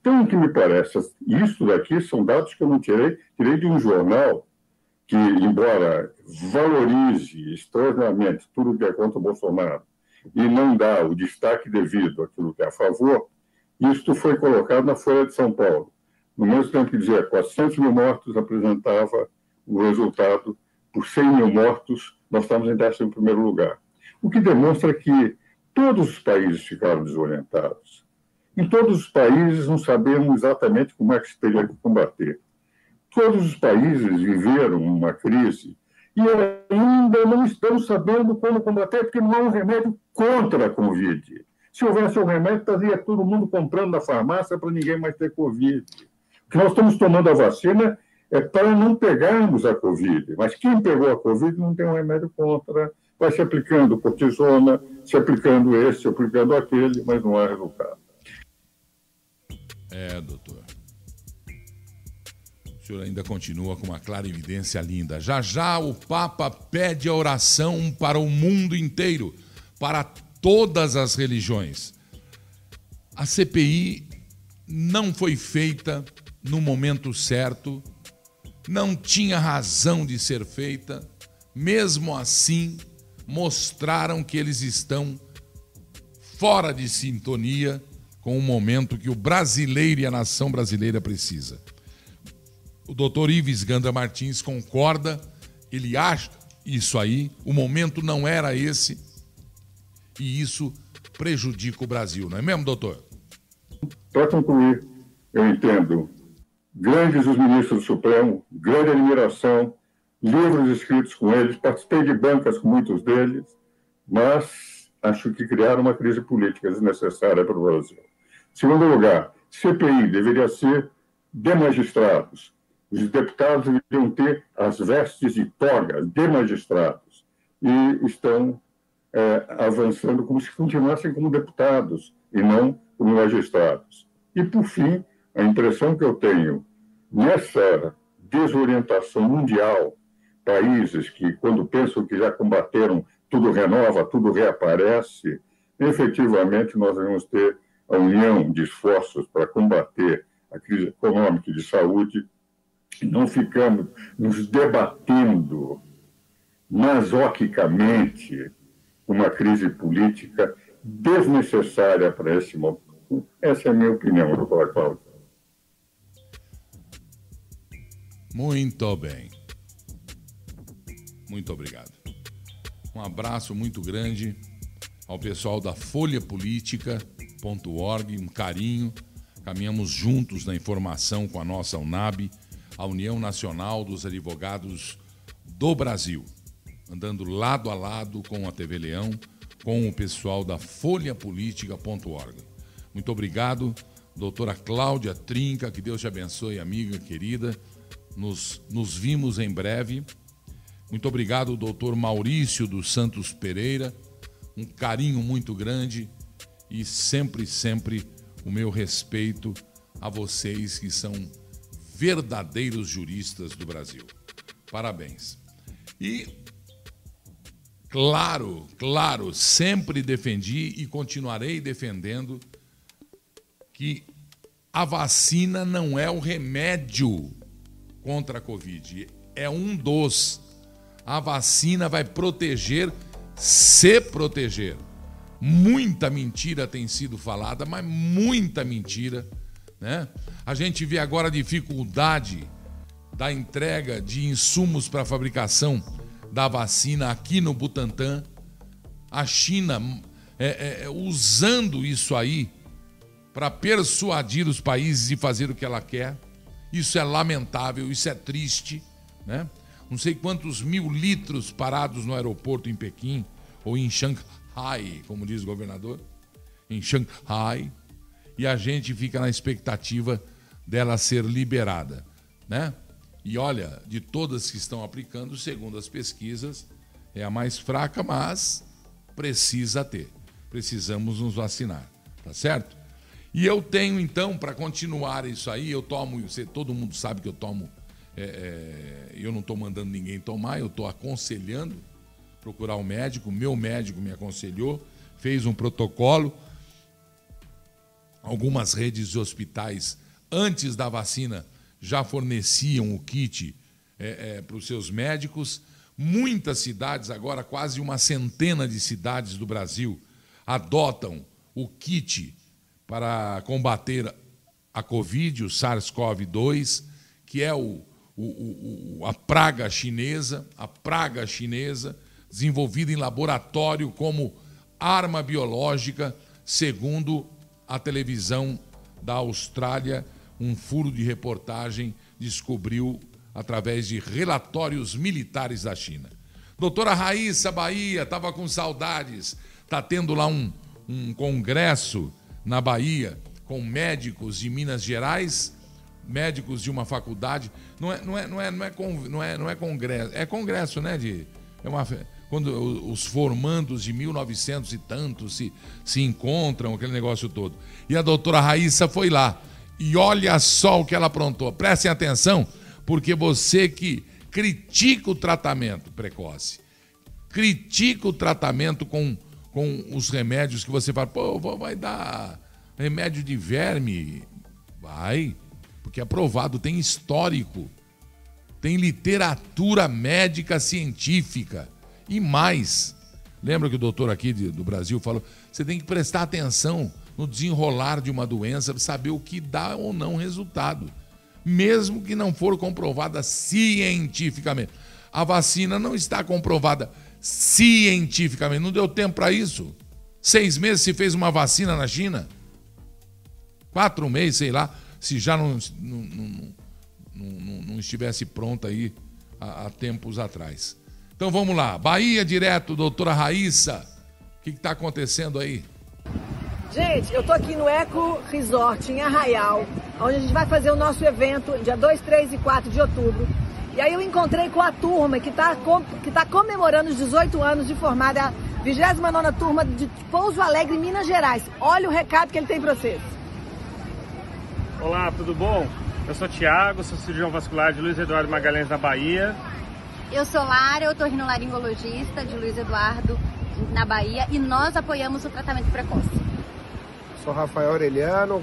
Então, o que me parece, isso daqui são dados que eu não tirei, tirei de um jornal que, embora valorize extraordinariamente tudo que é contra o Bolsonaro, e não dá o destaque devido àquilo que é a favor, isto foi colocado na Folha de São Paulo. No mesmo tempo que dizia 400 mil mortos, apresentava o resultado por 100 mil mortos, nós estamos em 11 lugar. O que demonstra que todos os países ficaram desorientados. Em todos os países não sabemos exatamente como é que se teria que combater. Todos os países viveram uma crise e ainda não estamos sabendo como combater, porque não há um remédio contra a Covid. Se houvesse um remédio, estaria todo mundo comprando na farmácia para ninguém mais ter Covid. O que nós estamos tomando a vacina é para não pegarmos a Covid. Mas quem pegou a Covid não tem um remédio contra. Vai se aplicando cortisona, se aplicando esse, se aplicando aquele, mas não há resultado. É, doutor senhor ainda continua com uma clara evidência linda. Já já o Papa pede a oração para o mundo inteiro, para todas as religiões. A CPI não foi feita no momento certo, não tinha razão de ser feita, mesmo assim, mostraram que eles estão fora de sintonia com o momento que o brasileiro e a nação brasileira precisa. O doutor Ives Gandra Martins concorda, ele acha isso aí, o momento não era esse, e isso prejudica o Brasil, não é mesmo, doutor? Para concluir, eu entendo grandes os ministros do Supremo, grande admiração, livros escritos com eles, participei de bancas com muitos deles, mas acho que criaram uma crise política desnecessária para o Brasil. Segundo lugar, CPI deveria ser de magistrados. Os deputados deveriam ter as vestes de toga de magistrados. E estão é, avançando como se continuassem como deputados e não como magistrados. E, por fim, a impressão que eu tenho nessa desorientação mundial, países que, quando pensam que já combateram, tudo renova, tudo reaparece, efetivamente nós vamos ter a união de esforços para combater a crise econômica e de saúde, não ficamos nos debatendo masoquicamente uma crise política desnecessária para esse momento. Essa é a minha opinião, doutora Cláudia. Muito bem. Muito obrigado. Um abraço muito grande ao pessoal da folhapolítica.org, um carinho. Caminhamos juntos na informação com a nossa UNAB, a União Nacional dos Advogados do Brasil, andando lado a lado com a TV Leão, com o pessoal da folhapolítica.org. Muito obrigado, doutora Cláudia Trinca, que Deus te abençoe, amiga querida. Nos, nos vimos em breve. Muito obrigado, doutor Maurício dos Santos Pereira. Um carinho muito grande e sempre, sempre o meu respeito a vocês que são verdadeiros juristas do Brasil. Parabéns. E, claro, claro, sempre defendi e continuarei defendendo que a vacina não é o remédio contra a Covid. É um dos. A vacina vai proteger, se proteger. Muita mentira tem sido falada, mas muita mentira. Né? A gente vê agora a dificuldade da entrega de insumos para a fabricação da vacina aqui no Butantan. A China é, é, usando isso aí para persuadir os países de fazer o que ela quer. Isso é lamentável, isso é triste, né? Não sei quantos mil litros parados no aeroporto em Pequim ou em Shanghai, como diz o governador, em Shanghai, e a gente fica na expectativa dela ser liberada, né? E olha, de todas que estão aplicando, segundo as pesquisas, é a mais fraca, mas precisa ter. Precisamos nos vacinar, tá certo? E eu tenho, então, para continuar isso aí, eu tomo, você, todo mundo sabe que eu tomo, é, é, eu não estou mandando ninguém tomar, eu estou aconselhando procurar o um médico, meu médico me aconselhou, fez um protocolo. Algumas redes de hospitais, antes da vacina, já forneciam o kit é, é para os seus médicos. Muitas cidades, agora quase uma centena de cidades do Brasil, adotam o kit para combater a Covid, o SARS-CoV-2, que é o, o, o, a praga chinesa, a praga chinesa, desenvolvida em laboratório como arma biológica, segundo a televisão da Austrália, um furo de reportagem descobriu através de relatórios militares da China. Doutora Raíssa Bahia, estava com saudades, está tendo lá um, um congresso na Bahia com médicos de Minas Gerais, médicos de uma faculdade. Não é, não é, não é, não é, não é, não é congresso, é congresso, né? De, é uma, quando os formandos de 1900 e tantos se, se encontram, aquele negócio todo. E a doutora Raíssa foi lá. E olha só o que ela aprontou. Prestem atenção, porque você que critica o tratamento precoce, critica o tratamento com com os remédios que você fala, pô, vai dar remédio de verme. Vai, porque é aprovado, tem histórico, tem literatura médica científica e mais. Lembra que o doutor aqui do Brasil falou? Você tem que prestar atenção no desenrolar de uma doença, saber o que dá ou não resultado, mesmo que não for comprovada cientificamente. A vacina não está comprovada cientificamente. Não deu tempo para isso. Seis meses se fez uma vacina na China. Quatro meses, sei lá, se já não, não, não, não, não estivesse pronta aí há, há tempos atrás. Então vamos lá. Bahia direto, doutora Raíssa. O que está acontecendo aí? Gente, eu tô aqui no Eco Resort em Arraial, onde a gente vai fazer o nosso evento dia 2, 3 e 4 de outubro. E aí eu encontrei com a turma que está que tá comemorando os 18 anos de formada, a 29 turma de Pouso Alegre, Minas Gerais. Olha o recado que ele tem para vocês. Olá, tudo bom? Eu sou Tiago, sou cirurgião vascular de Luiz Eduardo Magalhães, na Bahia. Eu sou Lara, eu laringologista de Luiz Eduardo, na Bahia, e nós apoiamos o tratamento precoce. Sou Rafael Aureliano,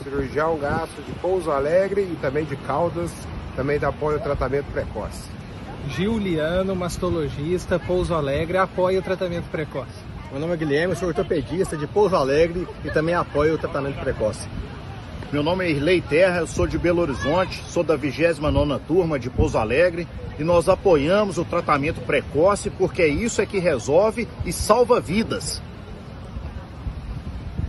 cirurgião gastro de Pouso Alegre e também de Caldas, também dá apoio ao tratamento precoce. Giuliano, mastologista, Pouso Alegre, apoia o tratamento precoce. Meu nome é Guilherme, sou ortopedista de Pouso Alegre e também apoio o tratamento precoce. Meu nome é Irley Terra, eu sou de Belo Horizonte, sou da 29ª turma de Pouso Alegre e nós apoiamos o tratamento precoce porque isso é que resolve e salva vidas.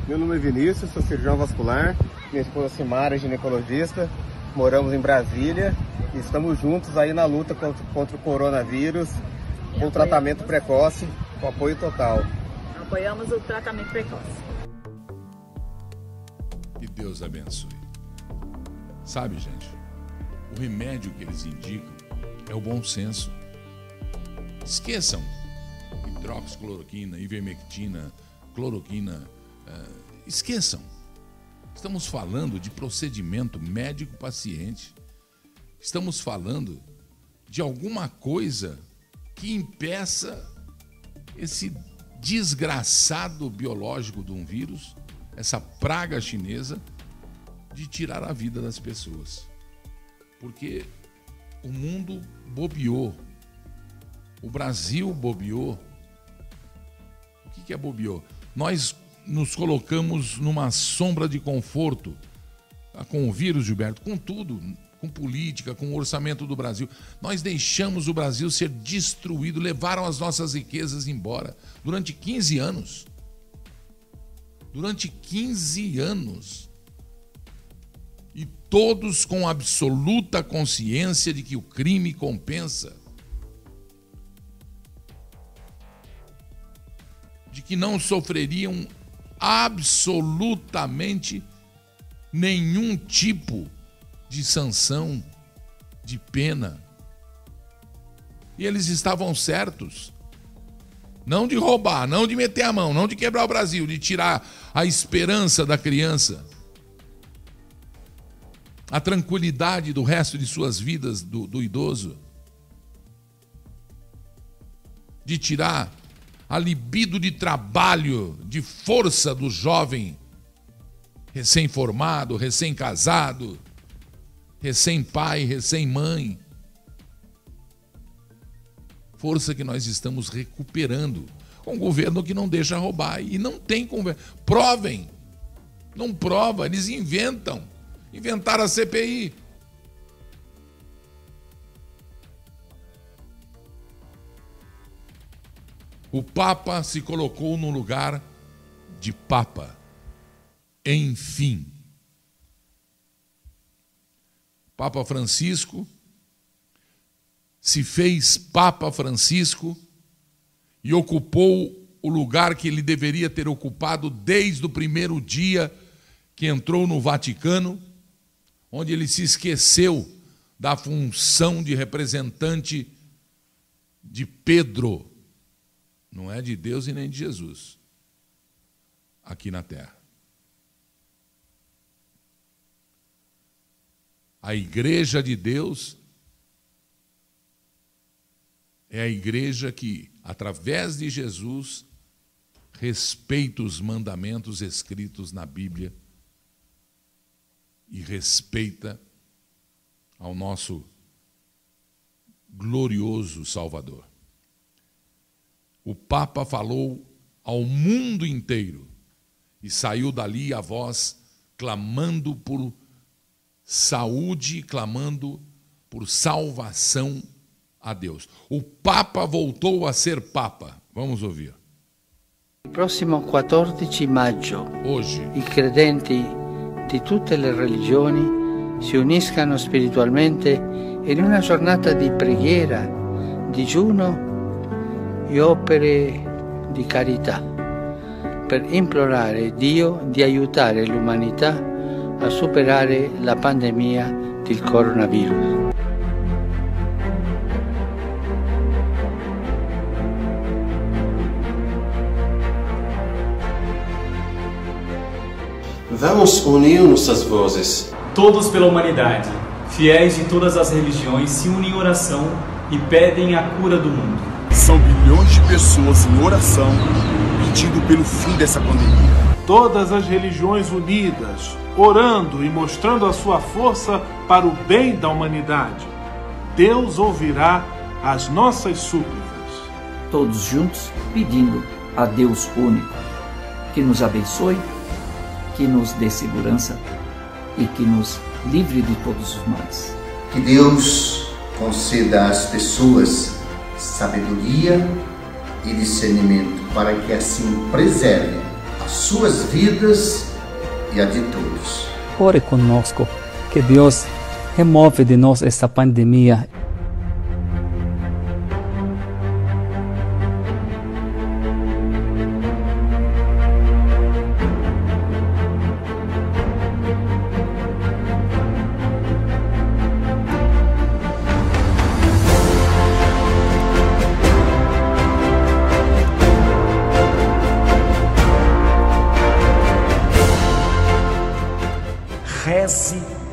Meu nome é Vinícius, sou cirurgião vascular. Minha esposa Simara é ginecologista. Moramos em Brasília e estamos juntos aí na luta contra, contra o coronavírus, com tratamento precoce, com apoio total. Apoiamos o tratamento precoce. Deus abençoe. Sabe, gente, o remédio que eles indicam é o bom senso. Esqueçam hidroxicloroquina, ivermectina, cloroquina, uh, Esqueçam. Estamos falando de procedimento médico-paciente. Estamos falando de alguma coisa que impeça esse desgraçado biológico de um vírus, essa praga chinesa, de tirar a vida das pessoas. Porque o mundo bobeou. O Brasil bobeou. O que é bobeou? Nós nos colocamos numa sombra de conforto ah, com o vírus, Gilberto, com tudo, com política, com o orçamento do Brasil. Nós deixamos o Brasil ser destruído, levaram as nossas riquezas embora durante 15 anos. Durante 15 anos. E todos com absoluta consciência de que o crime compensa. De que não sofreriam absolutamente nenhum tipo de sanção, de pena. E eles estavam certos. Não de roubar, não de meter a mão, não de quebrar o Brasil, de tirar a esperança da criança, a tranquilidade do resto de suas vidas do, do idoso, de tirar a libido de trabalho, de força do jovem recém-formado, recém-casado, recém-pai, recém-mãe. Força que nós estamos recuperando. Um governo que não deixa roubar. E não tem conversa. Provem. Não prova, eles inventam. Inventaram a CPI. o Papa se colocou no lugar de Papa. Enfim. Papa Francisco se fez Papa Francisco e ocupou o lugar que ele deveria ter ocupado desde o primeiro dia que entrou no Vaticano, onde ele se esqueceu da função de representante de Pedro não é de Deus e nem de Jesus aqui na terra. A igreja de Deus é a igreja que, através de Jesus, respeita os mandamentos escritos na Bíblia e respeita ao nosso glorioso Salvador. O Papa falou ao mundo inteiro e saiu dali a voz clamando por saúde, clamando por salvação a Deus. O Papa voltou a ser Papa. Vamos ouvir. Próximo 14 maggio, hoje, i credenti di tutte le religioni si uniscano spiritualmente in una giornata di preghiera, digiuno e opere di carità. per implorare Dio di aiutare l'umanità a superare la pandemia del coronavirus. Vamos unir nossas vozes. Todos pela humanidade, fiéis de todas as religiões, se unem em oração e pedem a cura do mundo. São bilhões de pessoas em oração pedindo pelo fim dessa pandemia. Todas as religiões unidas, orando e mostrando a sua força para o bem da humanidade. Deus ouvirá as nossas súplicas. Todos juntos pedindo a Deus único que nos abençoe, que nos dê segurança e que nos livre de todos os males. Que Deus conceda às pessoas sabedoria e discernimento para que assim preservem as suas vidas e a de todos. Ore conosco, que Deus remove de nós esta pandemia.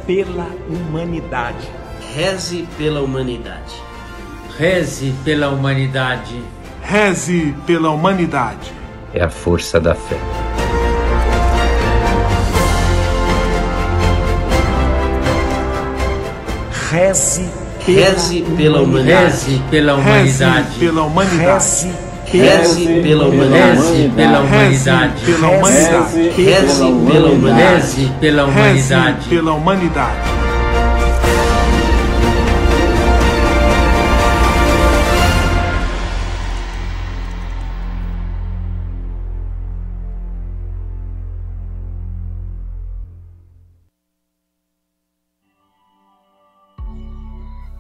Pela humanidade. Reze pela humanidade. Reze pela humanidade. Reze pela humanidade. É a força da fé. Reze Reze pela humanidade. Reze pela humanidade. Reze pela humanidade. Reze Reze pela humanidade. Pela humanidade. pela humanidade. Reze pela humanidade. Reze pela humanidade. Pela humanidade.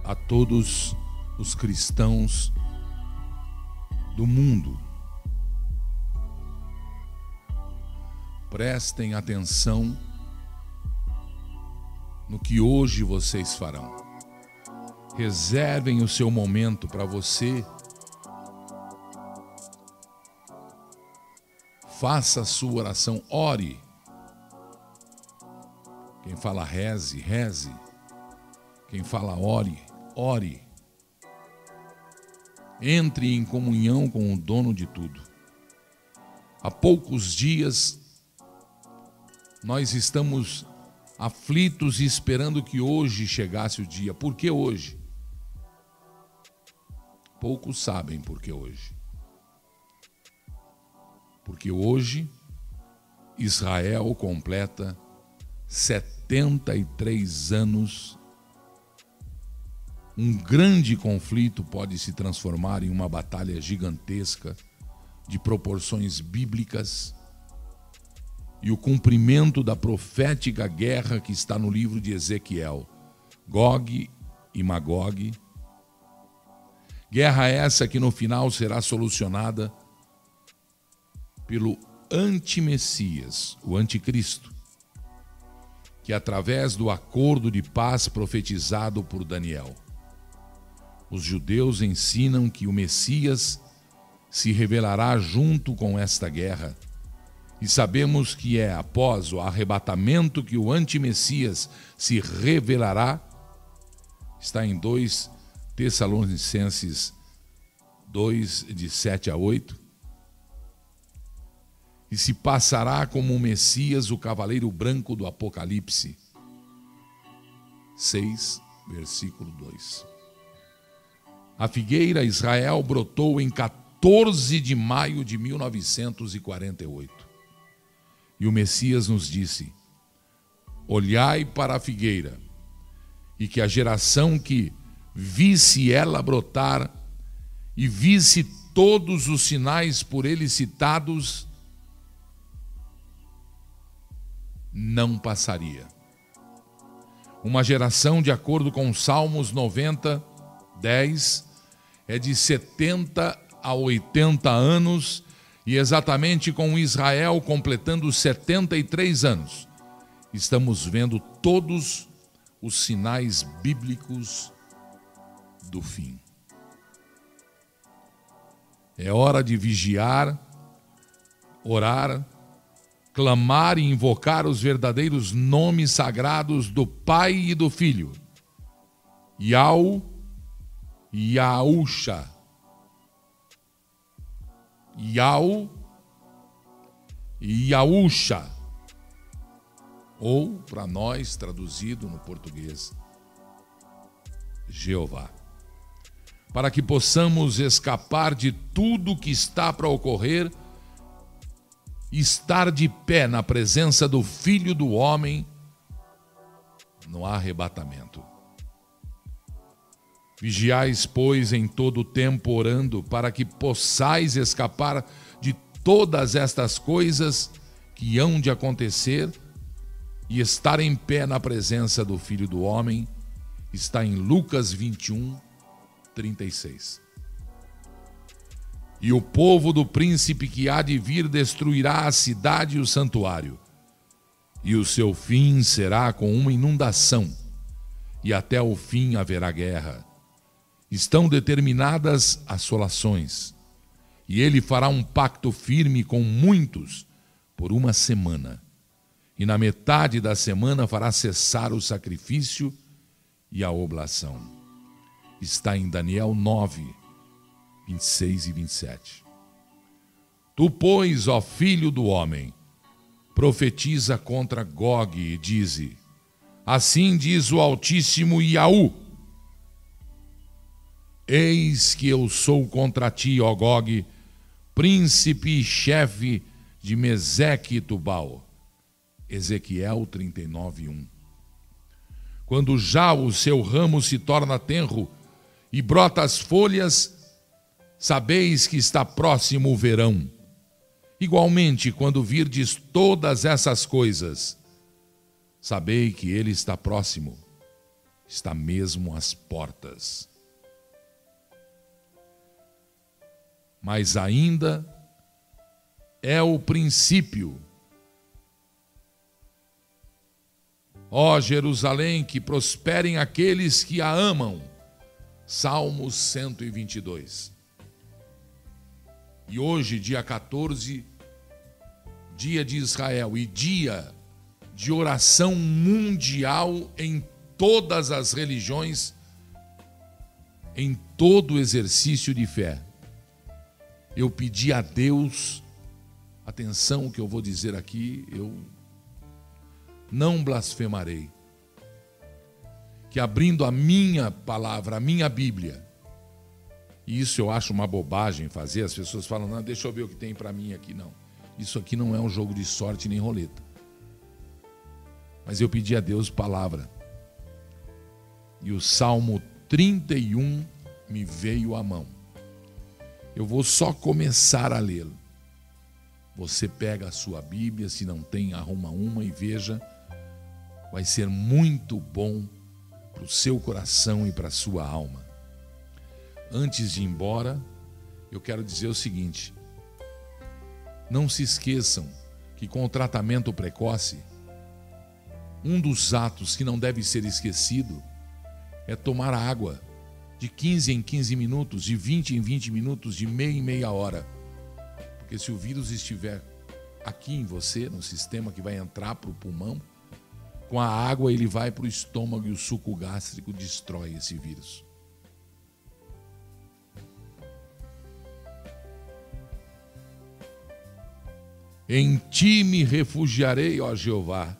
a todos os cristãos do mundo. Prestem atenção no que hoje vocês farão. Reservem o seu momento para você. Faça a sua oração, ore. Quem fala reze, reze. Quem fala ore, ore. Entre em comunhão com o dono de tudo. Há poucos dias, nós estamos aflitos e esperando que hoje chegasse o dia. Por que hoje? Poucos sabem por que hoje. Porque hoje Israel completa 73 anos um grande conflito pode se transformar em uma batalha gigantesca de proporções bíblicas e o cumprimento da profética guerra que está no livro de Ezequiel, Gog e Magog. Guerra essa que no final será solucionada pelo antimessias, o anticristo, que através do acordo de paz profetizado por Daniel os judeus ensinam que o Messias se revelará junto com esta guerra. E sabemos que é após o arrebatamento que o antimessias se revelará. Está em 2 Tessalonicenses 2, de 7 a 8. E se passará como o Messias, o cavaleiro branco do Apocalipse. 6, versículo 2. A figueira Israel brotou em 14 de maio de 1948. E o Messias nos disse: Olhai para a figueira, e que a geração que visse ela brotar e visse todos os sinais por ele citados, não passaria. Uma geração, de acordo com Salmos 90, 10, é de 70 a 80 anos E exatamente com Israel completando 73 anos, estamos vendo todos os sinais bíblicos do fim. É hora de vigiar, orar, clamar e invocar os verdadeiros nomes sagrados do Pai e do Filho. Yau, Yaúcha. Yau Yaúcha. Ou, para nós, traduzido no português, Jeová. Para que possamos escapar de tudo que está para ocorrer estar de pé na presença do Filho do Homem no arrebatamento. Vigiais, pois, em todo o tempo orando, para que possais escapar de todas estas coisas que hão de acontecer e estar em pé na presença do Filho do Homem, está em Lucas 21, 36. E o povo do príncipe que há de vir destruirá a cidade e o santuário, e o seu fim será com uma inundação, e até o fim haverá guerra estão determinadas assolações, e ele fará um pacto firme com muitos por uma semana. E na metade da semana fará cessar o sacrifício e a oblação. Está em Daniel 9, 26 e 27. Tu, pois, ó filho do homem, profetiza contra Gog e dize: Assim diz o Altíssimo Iaú Eis que eu sou contra ti, ó Gog, príncipe e chefe de Meseque e Tubal. Ezequiel 39, 1. Quando já o seu ramo se torna tenro e brota as folhas, sabeis que está próximo o verão. Igualmente, quando virdes todas essas coisas, sabei que ele está próximo, está mesmo às portas. Mas ainda é o princípio. Ó Jerusalém, que prosperem aqueles que a amam. Salmos 122. E hoje, dia 14, dia de Israel e dia de oração mundial em todas as religiões, em todo exercício de fé eu pedi a Deus, atenção o que eu vou dizer aqui, eu não blasfemarei. Que abrindo a minha palavra, a minha Bíblia, e isso eu acho uma bobagem fazer, as pessoas falam, não, deixa eu ver o que tem para mim aqui, não. Isso aqui não é um jogo de sorte nem roleta. Mas eu pedi a Deus palavra. E o Salmo 31 me veio à mão. Eu vou só começar a lê-lo. Você pega a sua Bíblia, se não tem, arruma uma e veja. Vai ser muito bom para o seu coração e para a sua alma. Antes de ir embora, eu quero dizer o seguinte: não se esqueçam que com o tratamento precoce, um dos atos que não deve ser esquecido é tomar água de 15 em 15 minutos, de 20 em 20 minutos, de meia em meia hora. Porque se o vírus estiver aqui em você, no sistema que vai entrar para o pulmão, com a água ele vai para o estômago e o suco gástrico destrói esse vírus. Em ti me refugiarei, ó Jeová,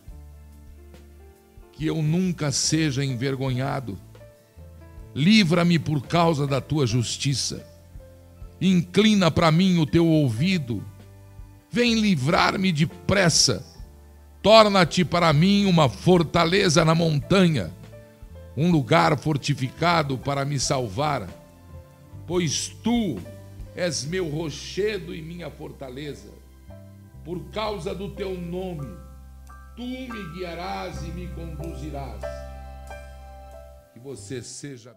que eu nunca seja envergonhado livra-me por causa da tua justiça. Inclina para mim o teu ouvido, vem livrar-me depressa. Torna-te para mim uma fortaleza na montanha, um lugar fortificado para me salvar, pois tu és meu rochedo e minha fortaleza. Por causa do teu nome, tu me guiarás e me conduzirás. Que você seja